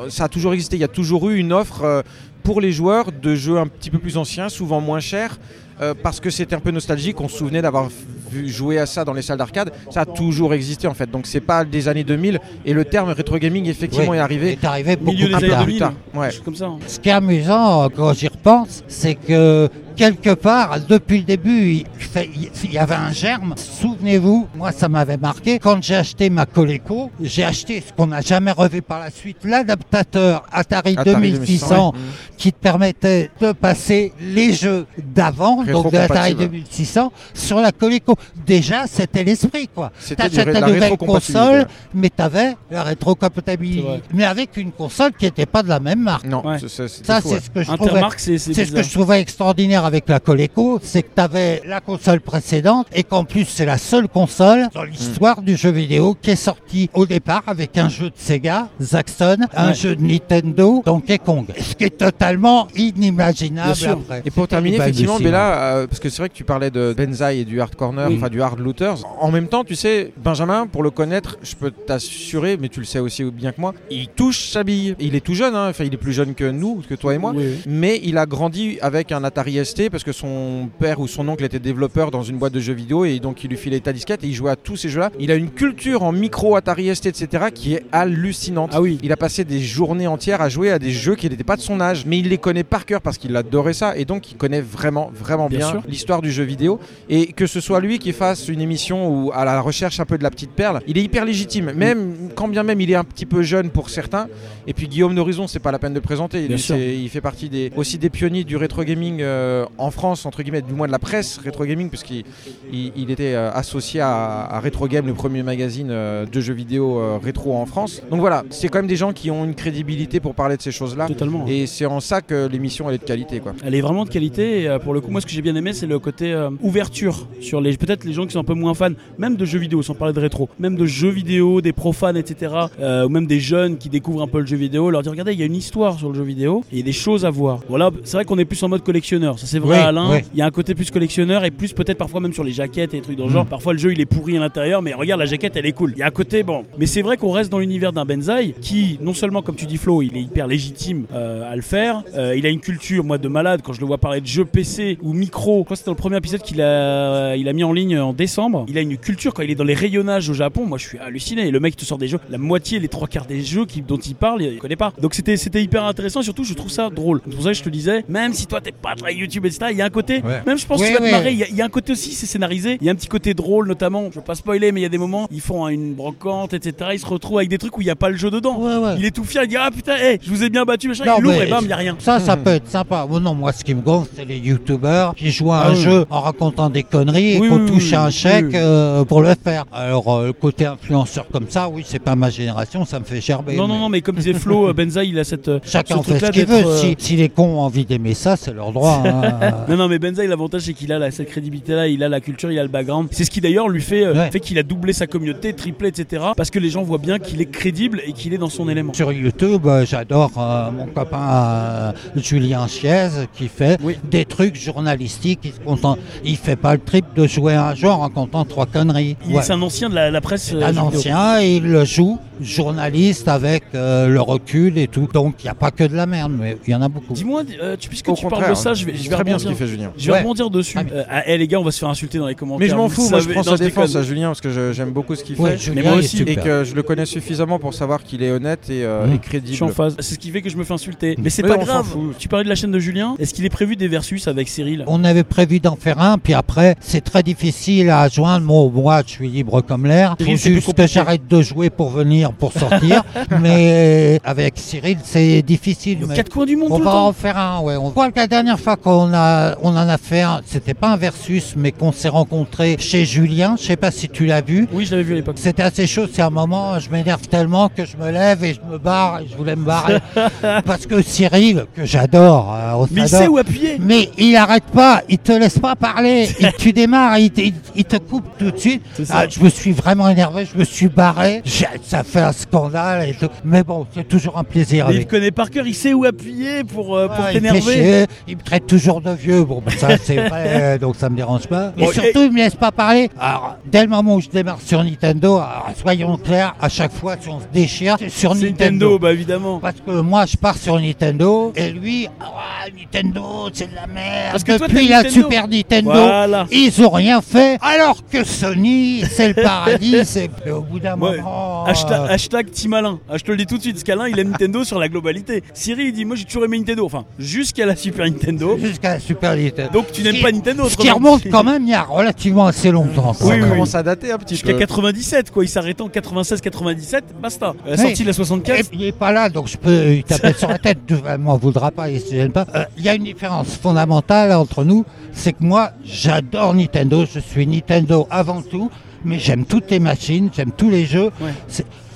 ça a toujours existé. Il y a toujours eu une offre euh, pour les joueurs de jeux un petit peu plus anciens, souvent moins chers, euh, parce que c'était un peu nostalgique. On se souvenait d'avoir vu jouer à ça dans les salles d'arcade. Ça a toujours existé en fait. Donc c'est pas des années 2000. Et le terme rétro gaming effectivement Oui, est arrivé est arrivé beaucoup Milieu des plus années tard. 2000. tard. Ouais. comme ça. hein. Ce qui est amusant euh, quand j'y repense, c'est que quelque part, depuis le début, il, y avait un germe. Souvenez-vous, moi ça m'avait marqué, quand j'ai acheté ma Coleco, j'ai acheté ce qu'on n'a jamais revu par la suite, l'adaptateur Atari, Atari 2600 ouais. qui te permettait de passer les jeux d'avant, donc de l'Atari Rétrocompatible. 2600, sur la Coleco. Déjà, c'était l'esprit, quoi. T'achètes la nouvelle console, mais t'avais la rétrocompatibilité. Mais avec une console qui n'était pas de la même marque. Non, Ouais. Ça, c'est ce que je trouvais. Intermark, c'est ce que je trouvais extraordinaire avec la Coleco, c'est que tu avais la console précédente et qu'en plus c'est la seule console dans l'histoire du jeu vidéo qui est sortie au départ avec un jeu de Sega, Zaxxon, un Ouais. jeu de Nintendo, Donkey Kong. Ce qui est totalement inimaginable après. Et pour terminer, effectivement, Bella, euh, parce que c'est vrai que tu parlais de Benzaï et du Hard Corner, Oui. enfin du Hard Looters. En même temps, tu sais, Benjamin, pour le connaître, je peux t'assurer, mais tu le sais aussi bien que moi, il touche sa bille. Il est tout jeune, hein, enfin il est plus jeune que nous, que toi et moi. Oui. Mais il a grandi avec un Atari ST parce que son père ou son oncle était développeur dans une boîte de jeux vidéo et donc il lui filait ta disquette et il jouait à tous ces jeux-là. Il a une culture en micro Atari ST, etc. qui est hallucinante. Ah oui. Il a passé des journées entières à jouer à des jeux qui n'étaient pas de son âge, mais il les connaît par cœur parce qu'il adorait ça et donc il connaît vraiment, vraiment Bien l'histoire du jeu vidéo. Et que ce soit lui qui fasse une émission ou à la recherche un peu de la petite perle, il est hyper légitime, même quand bien même il est un petit peu jeune pour certains. Et puis Guillaume d'Horizon, c'est pas la peine de présenter. Il fait partie des, aussi des pionniers du rétro gaming euh, en France, entre guillemets, du moins de la presse rétro gaming, puisqu'il il, il était euh, associé à, à Retro Game, le premier magazine euh, de jeux vidéo euh, rétro en France. Donc voilà, c'est quand même des gens qui ont une crédibilité pour parler de ces choses-là. Totalement. Et c'est en ça que l'émission elle est de qualité quoi. Elle est vraiment de qualité et pour le coup moi ce que j'ai bien aimé c'est le côté euh, ouverture sur les peut-être les gens qui sont un peu moins fans même de jeux vidéo sans parler de rétro même de jeux vidéo des profanes etc euh, ou même des jeunes qui découvrent un peu le jeu vidéo leur dire regardez il y a une histoire sur le jeu vidéo et il y a des choses à voir voilà c'est vrai qu'on est plus en mode collectionneur ça c'est vrai Oui, Alain oui. il y a un côté plus collectionneur et plus peut-être parfois même sur les jaquettes et des trucs dans le genre. Parfois le jeu il est pourri à l'intérieur mais regarde la jaquette elle est cool. Il y a un côté bon. Mais c'est vrai qu'on reste dans l'univers d'un Benzaï qui non seulement comme tu dis Flo il est hyper légitime euh, à le faire euh, il a une culture moi de malade. Quand je le vois parler de jeux PC ou micro je crois que c'était dans le premier épisode qu'il a il a mis en ligne en décembre. Il a une culture quand il est dans les rayonnages au Japon moi je suis halluciné. Le mec te sort des jeux la moitié les trois quarts des jeux qui, dont il parle il connaît pas. Donc c'était c'était hyper intéressant. Et surtout je trouve ça drôle. C'est pour ça que je te disais même si toi t'es pas très YouTube etc il y a un côté Ouais. même je pense que tu vas te marrer il y, a- il y a un côté aussi c'est scénarisé il y a un petit côté drôle notamment je veux pas spoiler mais il y a des moments ils font hein, une brocante etc ils se retrouvent avec des trucs où il y a pas le jeu dedans il est tout fier il dit ah putain hey, je vous ai bien battu machin Non, il l'ouvre et bam il y a rien Ça, ça peut être sympa. Bon, non, moi, ce qui me gonfle, c'est les youtubeurs qui jouent à Ah un oui. jeu en racontant des conneries et Oui, qu'on oui, touche un chèque euh, pour le faire. Alors, euh, le côté influenceur comme ça, oui, c'est pas ma génération, ça me fait gerber. non non mais non mais comme disait Flo euh, Benza il a cette Chacun ce fait ce qu'il veut. Si, si les cons ont envie d'aimer ça, c'est leur droit. hein. Non, non, mais Benzaï, l'avantage, c'est qu'il a la, cette crédibilité-là, il a la culture, il a le background. C'est ce qui d'ailleurs lui fait, euh, Ouais. fait qu'il a doublé sa communauté, triplé, etc. Parce que les gens voient bien qu'il est crédible et qu'il est dans son élément. Sur YouTube, euh, j'adore euh, mon copain Julien Chiez qui fait Oui. des trucs journalistiques. Il, se contente, il fait pas le trip de jouer un jeu en racontant trois conneries. Il Ouais. C'est un ancien de la, la presse. un ancien et il le joue journaliste avec euh, le recul et tout. Donc il n'y a pas que de la merde, mais il y en a beaucoup. Dis-moi, euh, tu, puisque Au tu parles de ça, je vais, je vais très bien ce qu'il fait Julien. Je vais Ouais. rebondir dessus. Ah, mais- Euh, ah, eh, les gars, on va se faire insulter dans les commentaires. Mais je m'en fous, moi je prends sa défense à Julien parce que j'aime beaucoup ce qu'il fait. Ouais, Julien moi est aussi. super. Et que je le connais suffisamment pour savoir qu'il est honnête et, euh, Mmh. et Je crédible. suis en phase. C'est ce qui fait que je me fais insulter. Mais c'est Mais pas grave. Tu parlais de la chaîne de Julien. Est-ce qu'il est prévu des versus avec Cyril? On avait prévu d'en faire un, puis après, c'est très difficile à joindre. Moi, je suis libre comme l'air. Il faut juste que j'arrête de jouer pour venir, pour sortir. Mais avec Cyril, c'est difficile. Aux quatre coins du monde On tout le va temps. en faire un, ouais. On voit que la dernière fois qu'on a, on en a fait un, c'était pas un versus, mais qu'on s'est rencontré chez Julien. Je sais pas si tu l'as vu. Oui, je l'avais vu à l'époque. C'était assez chaud. C'est un moment, je m'énerve tellement que je me lève et je me barre. Et je voulais me barrer parce que Cyril, que j'adore, euh, Mais il sait où appuyer. mais il arrête pas, il te laisse pas parler. Il- tu démarres, il, te- il- il te coupe tout de suite. Ah, je me suis vraiment énervé, je me suis barré. Ça fait un scandale et tout. Mais bon, c'est toujours un plaisir. Mais il avec connaît par cœur, il sait où appuyer pour, euh, pour Ouais, il me fait t'énerver. chier, Il me traite toujours de vieux. Bon, ben, ça, c'est vrai, donc ça me dérange pas. Et Bon, surtout, il me laisse pas parler. Alors, dès le moment où je démarre sur Nintendo, alors, soyons clairs, à chaque fois, si on se déchire, c'est sur Nintendo. Nintendo, bah évidemment. Parce que moi, je pars sur Nintendo et lui, ah, Nintendo, c'est de la merde. Parce que toi, Depuis la Nintendo. Super Nintendo, Voilà. ils ont rien fait. Alors que Sony, c'est le paradis. c'est au bout d'un Ouais. moment. Hashtag, hashtag Team Alain. Ah, je te le dis tout de suite, parce qu'Alain il aime Nintendo sur la globalité. Cyril il dit Moi j'ai toujours aimé Nintendo, enfin jusqu'à la Super Nintendo. Jusqu'à la Super Nintendo. Donc tu n'aimes pas Nintendo Ce qui remonte quand même il y a relativement assez longtemps. Ça Oui, oui, commence à dater un petit Jusqu'à peu. 97, quoi. Il s'arrêtait en 96-97, basta. La Oui. sortie de la Et 64. il n'est pas là, donc je peux lui taper sur la tête. Il m'en voudra pas, il se gêne pas. Euh, Il y a une différence fondamentale entre nous, c'est que moi, j'adore Nintendo. Je suis Nintendo avant tout, mais j'aime toutes les machines, j'aime tous les jeux. Ouais.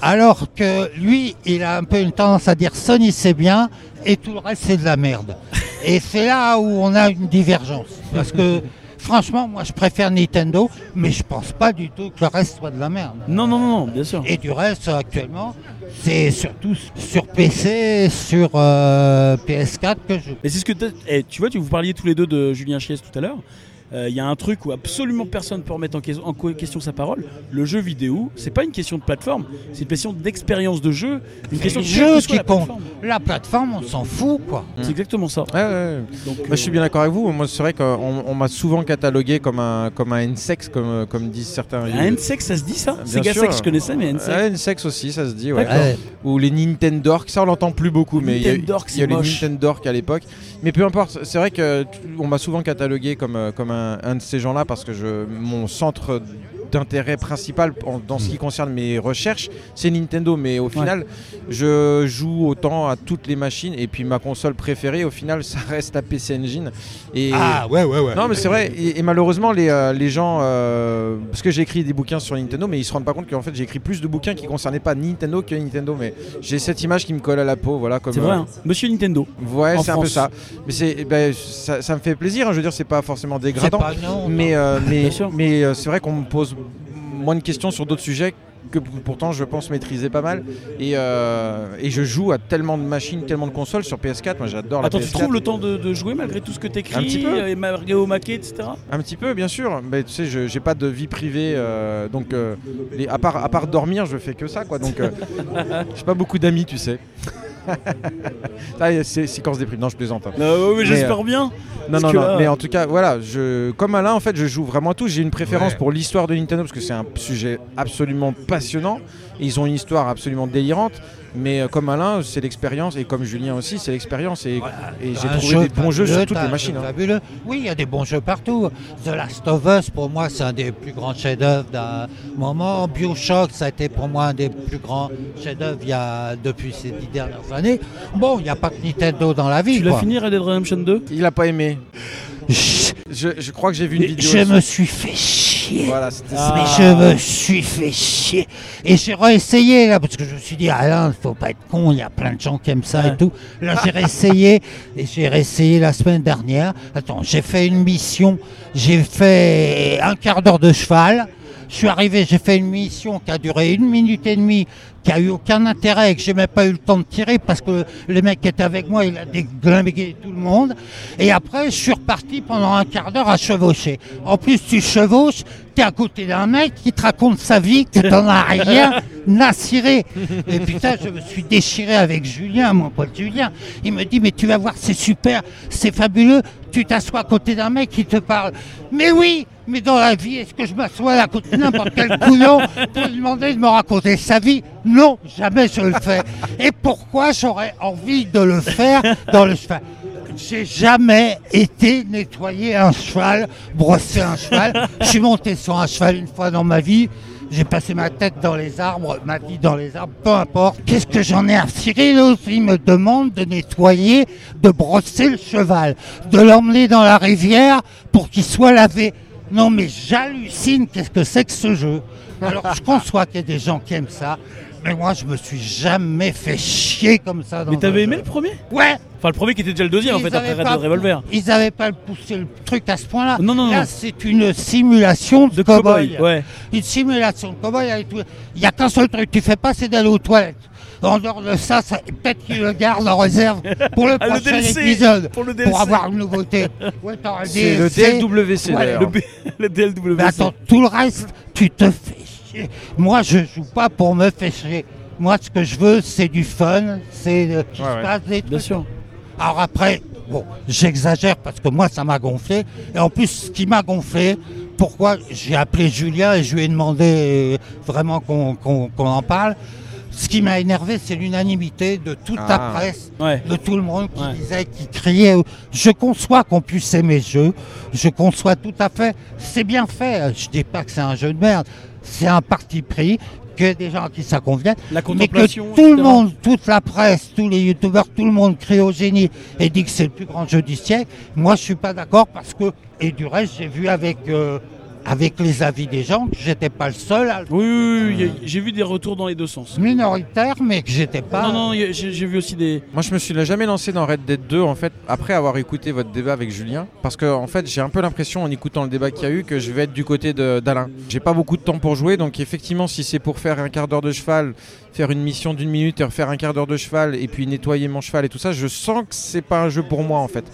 Alors que lui, il a un peu une tendance à dire Sony c'est bien et tout le reste c'est de la merde. et c'est là où on a une divergence. Parce que franchement, moi je préfère Nintendo, mais je pense pas du tout que le reste soit de la merde. Non, non, non, non, bien sûr. Et du reste, actuellement, c'est surtout sur PC, sur euh, PS4 que je joue. Mais c'est ce que eh, tu vois, tu vous parliez tous les deux de Julien Chies tout à l'heure. Euh, Il y a un truc où absolument personne peut remettre en, question sa parole. Le jeu vidéo, c'est pas une question de plateforme, c'est une question d'expérience de jeu, une question le de jeu qui la compte. plateforme. La plateforme, on s'en fout, quoi. C'est exactement ça. Ouais, ouais. Donc, Bah, je suis bien d'accord avec vous. Moi, c'est vrai qu'on on m'a souvent catalogué comme un, comme un N-sex, comme, comme disent certains. Un N-Sex, ça se dit ça Bien C'est sûr. Sex, je connaissais, mais N-Sex. Ouais, N-sex aussi, ça se dit. Ouais. D'accord. Ouais. Ou les Nintendork, ça on l'entend plus beaucoup, mais il y a, y les moche. Nintendork à l'époque. Mais peu importe, c'est vrai que t- on m'a souvent catalogué comme, euh, comme un, un de ces gens-là parce que je, mon centre d'intérêt principal en- dans ce qui concerne mes recherches, c'est Nintendo. Mais au final, je joue autant à toutes les machines et puis ma console préférée, au final, ça reste la PC Engine. Et Ah, ouais, ouais, ouais. non, mais c'est vrai. Et, et malheureusement, les, euh, les gens. euh, parce que j'ai écrit des bouquins sur Nintendo, mais ils se rendent pas compte qu'en fait, j'ai écrit plus de bouquins qui concernaient pas Nintendo que Nintendo. Mais j'ai cette image qui me colle à la peau. Voilà, comme. C'est vrai, euh, hein. Monsieur Nintendo. Ouais, c'est un peu ça. Mais c'est, eh ben, ça, ça me fait plaisir. hein, je veux dire, c'est pas forcément dégradant. pas non. Mais, euh, mais, mais euh, c'est vrai qu'on me pose moins de questions sur d'autres sujets que pourtant je pense maîtriser pas mal. Et, euh, et je joue à tellement de machines, tellement de consoles sur PS4. Moi j'adore la Attends, PS4. tu trouves le temps de, de jouer malgré tout ce que Un petit t'écris, peu. euh, et malgré au maquet, etc. Un petit peu, bien sûr. Mais tu sais, je j'ai pas de vie privée, euh, donc euh, les, à part à part dormir, je fais que ça, quoi. Donc, j'ai pas beaucoup d'amis, tu sais. C'est séquence déprime. Non, je plaisante. hein. Euh, ouais, mais Mais, j'espère bien. Non, non, non. là- Mais en tout cas, voilà. Je, comme Alain, en fait, je joue vraiment à tout. J'ai une préférence Ouais. pour l'histoire de Nintendo parce que c'est un sujet absolument passionnant. Et ils ont une histoire absolument délirante. Mais euh, comme Alain, c'est l'expérience. Et comme Julien aussi, c'est l'expérience. Et, et j'ai trouvé jeu des bons jeux sur toutes les machines. hein. fabuleux. Oui, il y a des bons jeux partout. The Last of Us, pour moi, c'est un des plus grands chefs-d'œuvre d'un moment. Bioshock, ça a été pour moi un des plus grands chefs-d'œuvre il y a- depuis ces dix dernières années. Bon, il n'y a pas que Nintendo dans la vie. Tu l'as fini Red Dead Redemption 2 Il a pas aimé. Je, crois que j'ai vu une vidéo. je me suis fait chier. Voilà, c'était Ah. Mais je me suis fait chier. Et j'ai réessayé là, parce que je me suis dit, Alain, faut pas être con, il y a plein de gens qui aiment ça Ouais. et tout. Là, j'ai réessayé, et j'ai réessayé la semaine dernière. Attends, j'ai fait une mission, j'ai fait un quart d'heure de cheval. Je suis arrivé, j'ai fait une mission qui a duré une minute et demie, qui a eu aucun intérêt et que j'ai même pas eu le temps de tirer parce que le mec qui était avec moi, il a déglingué tout le monde. Et après, je suis reparti pendant un quart d'heure à chevaucher. En plus, tu chevauches, t'es à côté d'un mec qui te raconte sa vie, que t'en as rien naciré. Et putain, je me suis déchiré avec Julien, mon pote Julien. Il me dit, mais tu vas voir, c'est super, c'est fabuleux. Tu t'assois à côté d'un mec qui te parle. Mais oui, mais dans la vie, est-ce que je m'assois à côté de n'importe quel couillon pour lui demander de me raconter sa vie? Non, jamais je le fais. Et pourquoi j'aurais envie de le faire dans le cheval? J'ai jamais été nettoyer un cheval, brosser un cheval. Je suis monté sur un cheval une fois dans ma vie. J'ai passé ma tête dans les arbres, ma vie dans les arbres, peu importe. Qu'est-ce que j'en ai à cirer Il me demande de nettoyer, de brosser le cheval, de l'emmener dans la rivière pour qu'il soit lavé. Non mais j'hallucine, qu'est-ce que c'est que ce jeu Alors je conçois qu'il y a des gens qui aiment ça, mais moi je me suis jamais fait chier comme ça. Dans Mais t'avais jeu. aimé le premier? Ouais Enfin, le premier qui était déjà le deuxième en fait, après Red Dead Revolver. Ils n'avaient pas poussé le truc à ce point-là. Non, non, Là, non. c'est une simulation de, De cow-boy. cowboy, ouais. Une simulation de cow-boy avec tout. Il n'y a qu'un seul truc que tu fais pas, c'est d'aller aux toilettes. En dehors de ça, ça peut-être qu'ils le gardent en réserve pour le Ah, le prochain DLC, épisode. pour le DLC. Pour avoir une nouveauté. Ouais, C'est le. DLWC Ouais. Le, B- le DLW. Mais attends, tout le reste, tu te fais chier. Moi, je joue pas pour me faire chier. Moi, ce que je veux, c'est du fun, c'est euh, qu'il Ouais, se ouais. passe des Bien trucs. sûr. Alors après, bon, j'exagère parce que moi, ça m'a gonflé. Et en plus, ce qui m'a gonflé, pourquoi j'ai appelé Julien et je lui ai demandé euh, vraiment qu'on qu'on- qu'on en parle. Ce qui m'a énervé, c'est l'unanimité de toute la Ah. presse, Ouais. de tout le monde qui Ouais. disait, qui criait. Je conçois qu'on puisse aimer ce jeu. Je conçois tout à fait. C'est bien fait. Je dis pas que c'est un jeu de merde. C'est un parti pris. Que des gens à qui ça convient. La Mais que tout le monde, toute la presse, tous les youtubeurs, tout le monde crie au génie et dit que c'est le plus grand jeu du siècle. Moi, je suis pas d'accord parce que, et du reste, j'ai vu avec, euh, avec les avis des gens que j'étais pas le seul, à- Oui, oui, oui, y a- j'ai vu des retours dans les deux sens. minoritaire, mais que j'étais pas. Non, non, j'ai vu aussi des. Moi, je me suis jamais lancé dans Red Dead 2 en fait après avoir écouté votre débat avec Julien parce que en fait j'ai un peu l'impression en écoutant le débat qu'il y a eu que je vais être du côté d'Alain. J'ai pas beaucoup de temps pour jouer donc effectivement si c'est pour faire un quart d'heure de cheval, faire une mission d'une minute et refaire un quart d'heure de cheval et puis nettoyer mon cheval et tout ça, je sens que c'est pas un jeu pour moi en fait.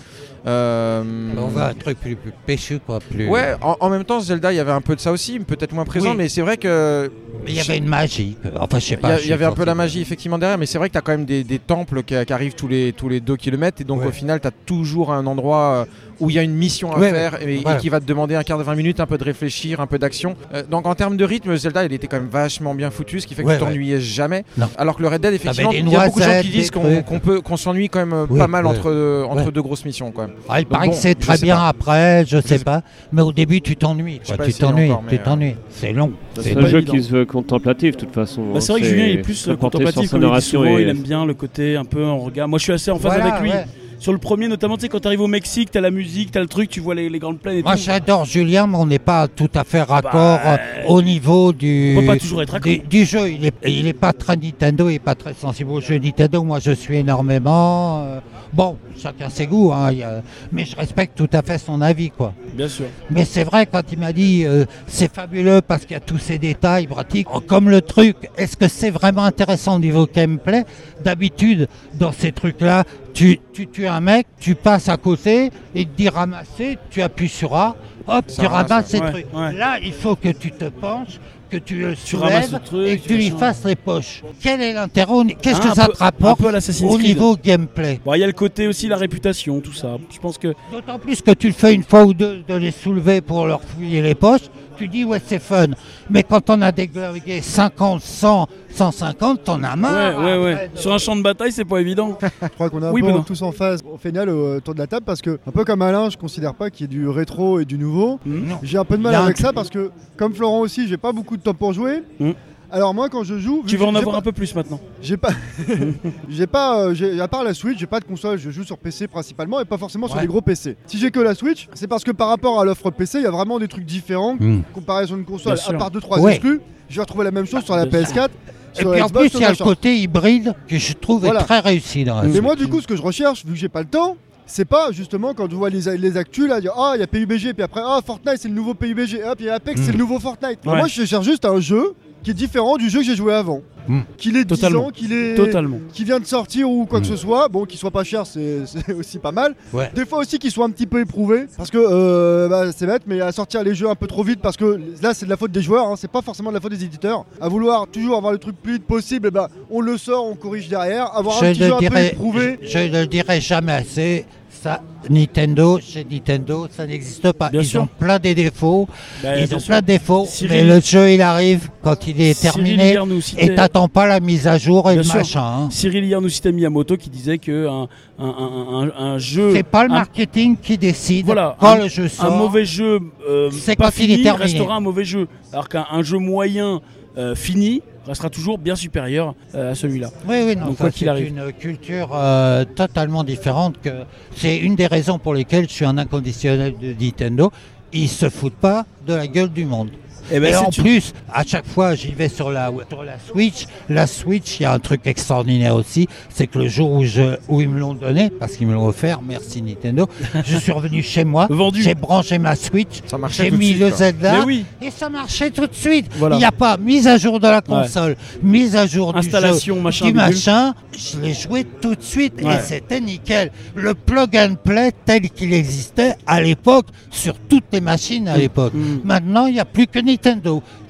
Euh, On veut un truc plus, plus péchu, quoi. Plus... Ouais, en, en même temps Zelda il y avait un peu de ça aussi, peut-être moins présent Oui. mais c'est vrai que Mais il y avait une magie. Enfin, je sais pas. il y avait un peu la magie effectivement derrière, mais c'est vrai que tu as quand même des, des temples qui, qui arrivent tous les, tous les 2 km et donc Ouais. au final tu as toujours un endroit euh, où il y a une mission à Ouais, faire et, qui va te demander un quart de 20 minutes, un peu de réfléchir, un peu d'action. Euh, donc en termes de rythme, Zelda il était quand même vachement bien foutu, ce qui fait que Ouais, tu t'ennuyais jamais. Non. Alors que le Red Dead effectivement, des il y a beaucoup de gens qui disent qu'on peut qu'on s'ennuie quand même euh, pas mal ouais. entre, euh, entre Ouais. deux grosses missions quand même. Ah, il Donc paraît bon, que c'est très bien pas. après, je sais sais pas. Mais au début, tu t'ennuies. Tu t'ennuies, tu euh, t'ennuies. C'est long. C'est un jeu qui se veut contemplatif de toute façon. Bah, c'est vrai que Julien il est plus euh, contemplatif, il aime bien le côté un peu en regard. Moi je suis assez en phase avec lui. Sur le premier, notamment, tu sais, quand t'arrives au Mexique, t'as la musique, t'as le truc, tu vois les, les grandes plaines et Moi, tout. j'adore Julien, mais on n'est pas tout à fait raccord Bah, euh, au niveau du, on peut pas toujours être raccord. du, du jeu. Il est, il est pas très Nintendo, il est pas très sensible au jeu Nintendo. Moi, je suis énormément. euh, bon, chacun ses goûts, hein, il y a- mais je respecte tout à fait son avis, quoi. Bien sûr. Mais c'est vrai, quand il m'a dit euh, c'est fabuleux parce qu'il y a tous ces détails pratiques, oh, comme le truc, est-ce que c'est vraiment intéressant au niveau gameplay? D'habitude, dans ces trucs-là, tu, tu tues un mec, tu passes à côté, il te dit ramasser, tu appuies sur A, hop, Ça tu ramasse, ramasses ces ouais, trucs. ouais. Là, il faut que tu te penches, que tu le soulèves truc, et que tu lui fasses les poches. Quel est l'intérêt Qu'est-ce Ah, que un ça peu- te rapporte au niveau gameplay? Bon, il y a le côté aussi, la réputation, tout ça. Je pense que. D'autant plus que tu le fais une fois ou deux de les soulever pour leur fouiller les poches, tu dis ouais c'est fun. Mais quand on a déglingué 50, 100, 150, t'en as Ouais, marre. ouais, ouais. de- Sur un champ de bataille, c'est pas évident. Je crois qu'on est un Oui, peu Benoît. tous en phase au final euh, autour de la table parce que, un peu comme Alain, je considère pas qu'il y ait du rétro et du nouveau. Non. J'ai un peu de mal a un avec ça parce que, comme Florent aussi, j'ai pas beaucoup de temps pour jouer. Mm. Alors moi, quand je joue, Tu vas en avoir pas- un peu plus maintenant. J'ai pas, j'ai pas, euh, j'ai- à part la Switch, j'ai pas de console. Je joue sur PC principalement et pas forcément sur des gros PC. Si j'ai que la Switch, c'est parce que par rapport à l'offre PC, il y a vraiment des trucs différents Hmm. comparé sur une console. Bien À sûr. part 2-3 Ouais. exclus, je vais retrouver la même chose sur la Bien PS4. Et sur puis en plus, il y a le côté hybride que je trouve est très réussi dans la Mais moi, du coup, ce que je recherche, vu que j'ai pas le temps, c'est pas justement quand je vois les, les actus là, dire ah il y a PUBG, puis après ah Fortnite c'est le nouveau PUBG, hop il y a Apex c'est le nouveau Fortnite. Ouais. Moi je cherche juste un jeu qui est différent du jeu que j'ai joué avant. Hmm. Qu'il 10 Totalement. qu'il ait Totalement. qui vient de sortir ou quoi que Mm. ce soit, bon, qu'il soit pas cher, c'est aussi pas mal. Ouais. Des fois aussi qu'il soit un petit peu éprouvé, parce que euh, bah, c'est bête, mais à sortir les jeux un peu trop vite, parce que là c'est de la faute des joueurs, hein, c'est pas forcément de la faute des éditeurs. À vouloir toujours avoir le truc plus vite possible, ben, on le sort, on corrige derrière. Avoir Je un petit jeu un dirai, je, je ne le dirai jamais assez. Ça, Nintendo, chez Nintendo, ça n'existe pas. Bien ils sûr. ont plein des défauts. Bah, ils ont sûr. plein de défauts. Cyril- mais le jeu, il arrive quand il est Cyril terminé. hier nous citait- Et t'attends pas la mise à jour et Bien le sûr. machin. hein. Cyril hier nous citait Miyamoto qui disait que un, un, un- un- un jeu, C'est pas le un- marketing qui décide Voilà, quand un- le jeu un sort. mauvais jeu euh, C'est pas quand il est fini terminé. restera un mauvais jeu, alors qu'un un jeu moyen euh, fini restera toujours bien supérieur euh, à celui-là. Oui, oui, non, Donc, ça, quoi qu'il c'est arrive. une culture euh, totalement différente. Que c'est une des raisons pour lesquelles je suis un inconditionnel de Nintendo. Ils se foutent pas de la gueule du monde. Et ben, Et en plus, à chaque fois, j'y vais sur la, sur la Switch. La Switch, il y a un truc extraordinaire aussi, c'est que le jour où, je, où ils me l'ont donné, parce qu'ils me l'ont offert, merci Nintendo, je suis revenu chez moi, Vendu. j'ai branché ma Switch, Ça marchait j'ai tout de mis suite, le. Zelda, oui, et ça marchait tout de suite. Voilà. Il n'y a pas mise à jour de la console, mise à jour du jeu, installation, machin, du machin, je l'ai joué tout de suite Ouais. et c'était nickel. Le plug and play tel qu'il existait à l'époque sur toutes les machines à l'époque. Mm. Maintenant, il n'y a plus que Nintendo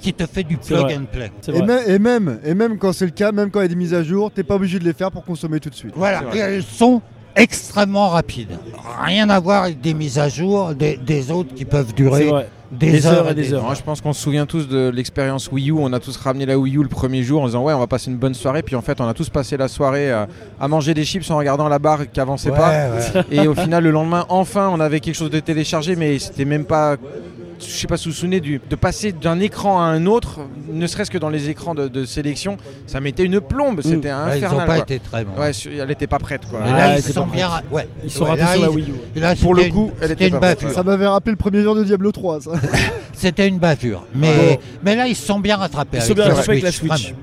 qui te fait du plug vrai. and play. Et, même- et même, et même quand c'est le cas, même quand il y a des mises à jour, t'es pas obligé de les faire pour consommer tout de suite. Voilà, et elles sont extrêmement rapides. Rien à voir avec des mises à jour des, des autres qui peuvent durer des, Des heures, heures et des heures. Moi, je pense qu'on se souvient tous de l'expérience Wii U. On a tous ramené la Wii U le premier jour en disant ouais, on va passer une bonne soirée. Puis en fait, on a tous passé la soirée à, à manger des chips en regardant la barre qui avançait Ouais, pas. ouais. Et au final, le lendemain, enfin, on avait quelque chose de téléchargé, mais c'était même pas. Je sais pas si vous vous souvenez du, de passer d'un écran à un autre, ne serait-ce que dans les écrans de, de sélection, ça mettait une plombe, c'était Ouais, ils n'ont infernal. pas quoi. été très bons. Ouais, elle était pas prête quoi. Mais Ah, là, ouais, ils sont pas bien. Ouais. Ils sont Ouais, ratés là, sur la ils- Wii U. là, Pour le c'était coup, une- elle c'était était pas prête. Ça m'avait rappelé le premier jour de Diablo 3, ça. C'était une bavure. Mais, Ouais. mais là, ils se sont bien rattrapés. Ils avec sont bien rattrapés avec la Switch.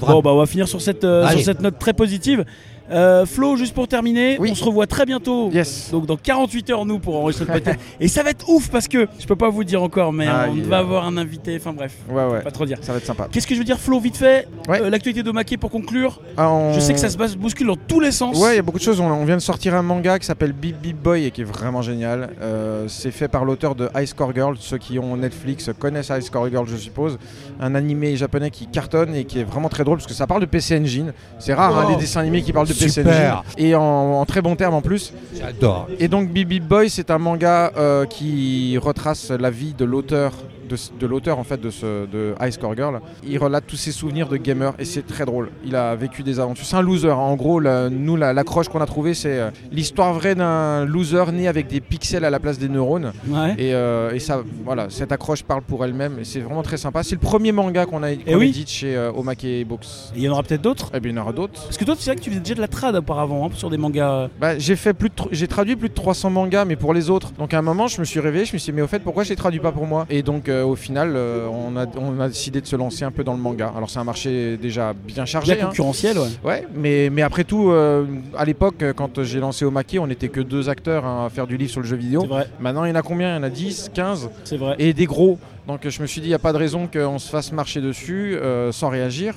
Bon, bah, on va finir sur cette, euh, sur Allez. cette note très positive. Euh, Flo, juste pour terminer, Oui. on se revoit très bientôt. Yes. Donc dans 48 heures nous pour enregistrer le podcast. Et ça va être ouf parce que je peux pas vous dire encore, mais Ah, on va avoir un invité. Enfin bref, Ouais, ouais. pas trop dire. Ça va être sympa. Qu'est-ce que je veux dire, Flo, vite fait Ouais. euh, L'actualité de Maquet pour conclure. Ah, on- Je sais que ça se bouscule dans tous les sens. Ouais, il y a beaucoup de choses. On, on vient de sortir un manga qui s'appelle Beep Beep Boy et qui est vraiment génial. Euh, c'est fait par l'auteur de High Score Girl. Ceux qui ont Netflix connaissent High Score Girl, je suppose. Un animé japonais qui cartonne et qui est vraiment très drôle parce que ça parle de PC Engine. C'est rare hein, Oh. les dessins animés qui parlent de Et en, en très bon terme en plus. J'adore. Et donc Beep Boy, c'est un manga euh, qui retrace la vie de l'auteur. De, de l'auteur en fait de, ce, de High Score Girl, il relate tous ses souvenirs de gamer et c'est très drôle. Il a vécu des aventures. C'est un loser. hein. En gros, la- nous la- l'accroche qu'on a trouvée, c'est euh, l'histoire vraie d'un loser né avec des pixels à la place des neurones. Ouais. Et, euh, et ça, voilà, cette accroche parle pour elle-même et c'est vraiment très sympa. C'est le premier manga qu'on a, qu'on Eh oui. chez euh, Omake Books. Et Il y en aura peut-être d'autres. Et bien il y en aura d'autres. Parce que toi, c'est vrai que tu faisais déjà de la trad auparavant hein, sur des mangas. Bah, j'ai fait plus j'ai traduit plus de 300 mangas mais pour les autres. Donc à un moment je me suis réveillé, je me suis dit mais au fait pourquoi je les traduis pas pour moi? Et donc au final euh, on, a, on a décidé de se lancer un peu dans le manga. Alors c'est un marché déjà bien chargé. Bien hein. concurrentiel, ouais. Ouais, mais, mais après tout, euh, à l'époque, quand j'ai lancé Omake, on n'était que deux acteurs hein, à faire du livre sur le jeu vidéo. Vrai, Maintenant, il y en a combien? Il y en a 10, 15 c'est vrai. et des gros. Donc je me suis dit, il n'y a pas de raison qu'on se fasse marcher dessus euh, sans réagir.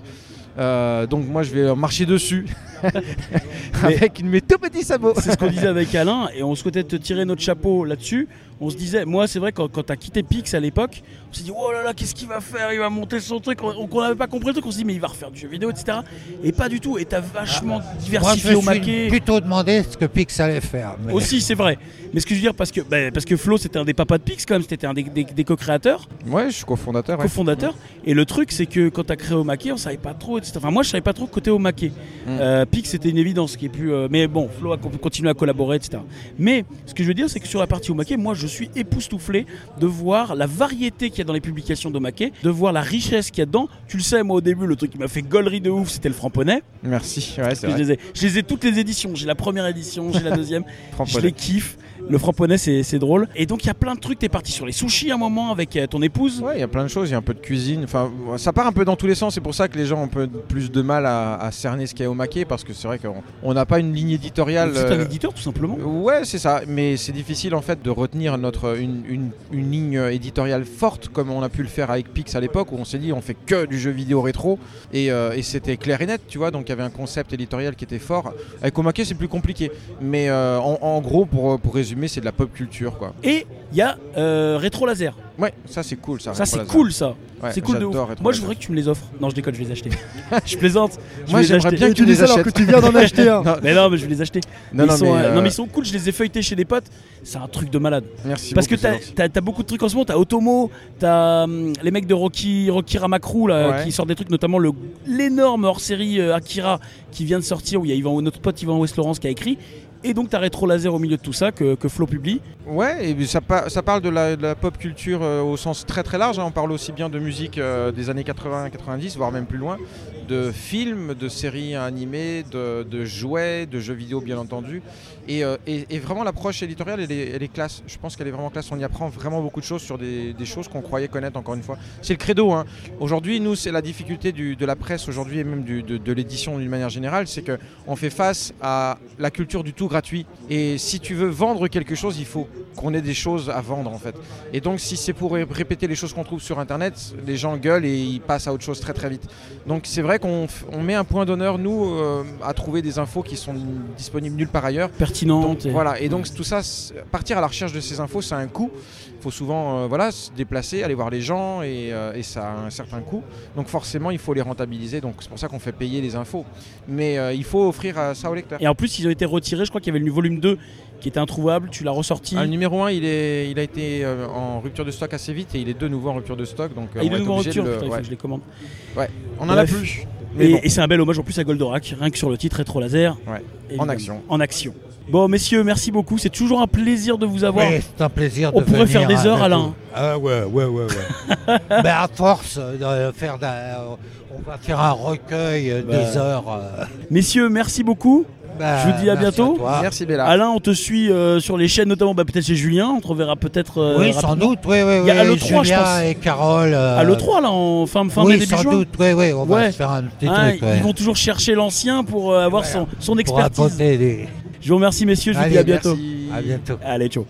Euh, donc moi, je vais marcher dessus avec une mes tout petits sabots. C'est ce qu'on disait avec Alain et on souhaitait te tirer notre chapeau là-dessus. On se disait, moi c'est vrai quand, quand t'as quitté Pix à l'époque, on s'est dit oh là là qu'est-ce qu'il va faire? Il va monter son truc. On on n'avait pas compris le truc. On s'est dit mais il va refaire du jeu vidéo etc. Et pas du tout. Et t'as vachement Moi, je diversifié me au suis maquet. plutôt demandé ce que Pix allait faire. mais- Aussi c'est vrai. Mais ce que je veux dire parce que bah, parce que Flo c'était un des papas de Pix quand même. C'était un des, des- des co-créateurs, Ouais, je suis cofondateur. ouais. Et le truc c'est que quand t'as créé au maquet, on savait pas trop. etc. Enfin moi je savais pas trop côté au maquet. Mm. Euh, Pix c'était une évidence qui est plus. euh, mais bon, Flo a co- continué à collaborer, etc. Mais ce que je veux dire, c'est que sur la partie Omake, moi je suis époustouflé de voir la variété qu'il y a dans les publications d'Omake, de voir la richesse qu'il y a dedans. Tu le sais, moi au début, le truc qui m'a fait gollerie de ouf, c'était le Framponnet. Merci. Ouais, c'est Je les, ai, je les ai toutes les éditions. J'ai la première édition, j'ai la deuxième. je les kiffe. Le framponnet, c'est drôle. Et donc, il y a plein de trucs. T'es parti sur les sushis à un moment avec euh, ton épouse. Ouais, il y a plein de choses, il y a un peu de cuisine. Enfin, ça part un peu dans tous les sens. C'est pour ça que les gens ont un peu plus de mal à, à cerner ce qu'il y a au maquet parce que c'est vrai qu'on on n'a pas une ligne éditoriale. C'est un euh, éditeur, tout simplement. Ouais, c'est ça. Mais c'est difficile en fait de retenir notre une, une- une ligne éditoriale forte comme on a pu le faire avec Pix à l'époque où on s'est dit on fait que du jeu vidéo rétro et, euh, et c'était clair et net, tu vois. Donc il y avait un concept éditorial qui était fort. Avec Omake c'est plus compliqué. Mais euh, en, en gros, pour, pour résumer, c'est de la pop culture quoi. Et il y a euh, Rétro Laser. Ouais, ça c'est cool. Ça, Ça, c'est cool, ça. Ouais, c'est cool de ouf. Moi, je voudrais que tu me les offres. Non, je déconne, je vais les acheter. je plaisante. Je Moi, j'aimerais bien que tu les ça alors que achètes. tu viens d'en acheter un. Non, Mais non, mais je vais les acheter. non, ils non, sont, mais, euh, euh, non, mais ils sont cool. Je les ai feuilletés chez des potes. C'est un truc de malade. merci Parce que beaucoup, t'as beaucoup de trucs en ce moment. T'as Otomo, t'as hum, les mecs de Rocky, Rocky Ramakru là, Ouais. qui sortent des trucs, notamment le- l'énorme hors-série euh, Akira qui vient de sortir où il y a Yvan, notre pote Yvan West Laurence qui a écrit. Et donc t'as Rétro Laser au milieu de tout ça que, Flo publie. Ouais, ça, pa- ça parle de la, pop culture euh, au sens très très large. hein. On parle aussi bien de musique euh, des années 80-90, voire même plus loin, de films, de séries animées, de jouets, de jeux vidéo bien entendu. Et, euh, et- vraiment l'approche éditoriale, elle est, classe. Je pense qu'elle est vraiment classe. On y apprend vraiment beaucoup de choses sur des, choses qu'on croyait connaître encore une fois. C'est le credo. hein. Aujourd'hui, nous, c'est la difficulté de la presse aujourd'hui et même de, l'édition d'une manière générale, c'est qu'on fait face à la culture du tout gratuit. Et si tu veux vendre quelque chose, il faut qu'on ait des choses à vendre en fait. Et donc si c'est pour ré- répéter les choses qu'on trouve sur internet, les gens gueulent et ils passent à autre chose très très vite. Donc c'est vrai qu'on met un point d'honneur nous euh, à trouver des infos qui sont disponibles nulle part ailleurs. Donc, et- voilà, et donc tout ça, partir à la recherche de ces infos, ça a un coût. Il faut souvent euh, voilà, se déplacer, aller voir les gens et, euh, et ça a un certain coût. Donc forcément, il faut les rentabiliser. Donc c'est pour ça qu'on fait payer les infos. Mais euh, il faut offrir ça aux lecteurs. Et en plus, ils ont été retirés. Je crois qu'il y avait le volume 2 qui était introuvable. Tu l'as ressorti. Ah, le numéro 1, il, est, il a été en rupture de stock assez vite et il est de nouveau en rupture de stock. Donc, Ah, il est être nouveau en de rupture. le- Putain, il faut que je les commande. On en a plus. Mais Et, bon, et c'est un bel hommage en plus à Goldorak, rien que sur le titre Rétro Laser. Ouais. En action. En action. Bon, messieurs, merci beaucoup. C'est toujours un plaisir de vous avoir. C'est un plaisir On de pourrait venir faire des heures, Alain. Ah ouais, ouais, ouais, ouais. Mais à force de faire d'un- on va faire un recueil euh, des heures. euh. Messieurs, merci beaucoup. Bah, Je vous dis à merci bientôt. toi. merci Bella. Alain, on te suit euh, sur les chaînes, notamment bah, peut-être chez Julien. On te reverra peut-être. euh, oui, sans doute, oui, oui, Il y a oui. à l'E3, je Julien pense. et Carole. euh, À l'E3, là, en fin, fin mai, oui, début sans juin. doute, oui, oui, on Ouais. va se faire un petit Hein, truc. ouais. Ils vont toujours chercher l'ancien pour euh, avoir Ouais. son, son Pour expertise. apporter des- Je vous remercie, messieurs. Je vous Allez, dis à bientôt. Merci. À bientôt. Allez, ciao.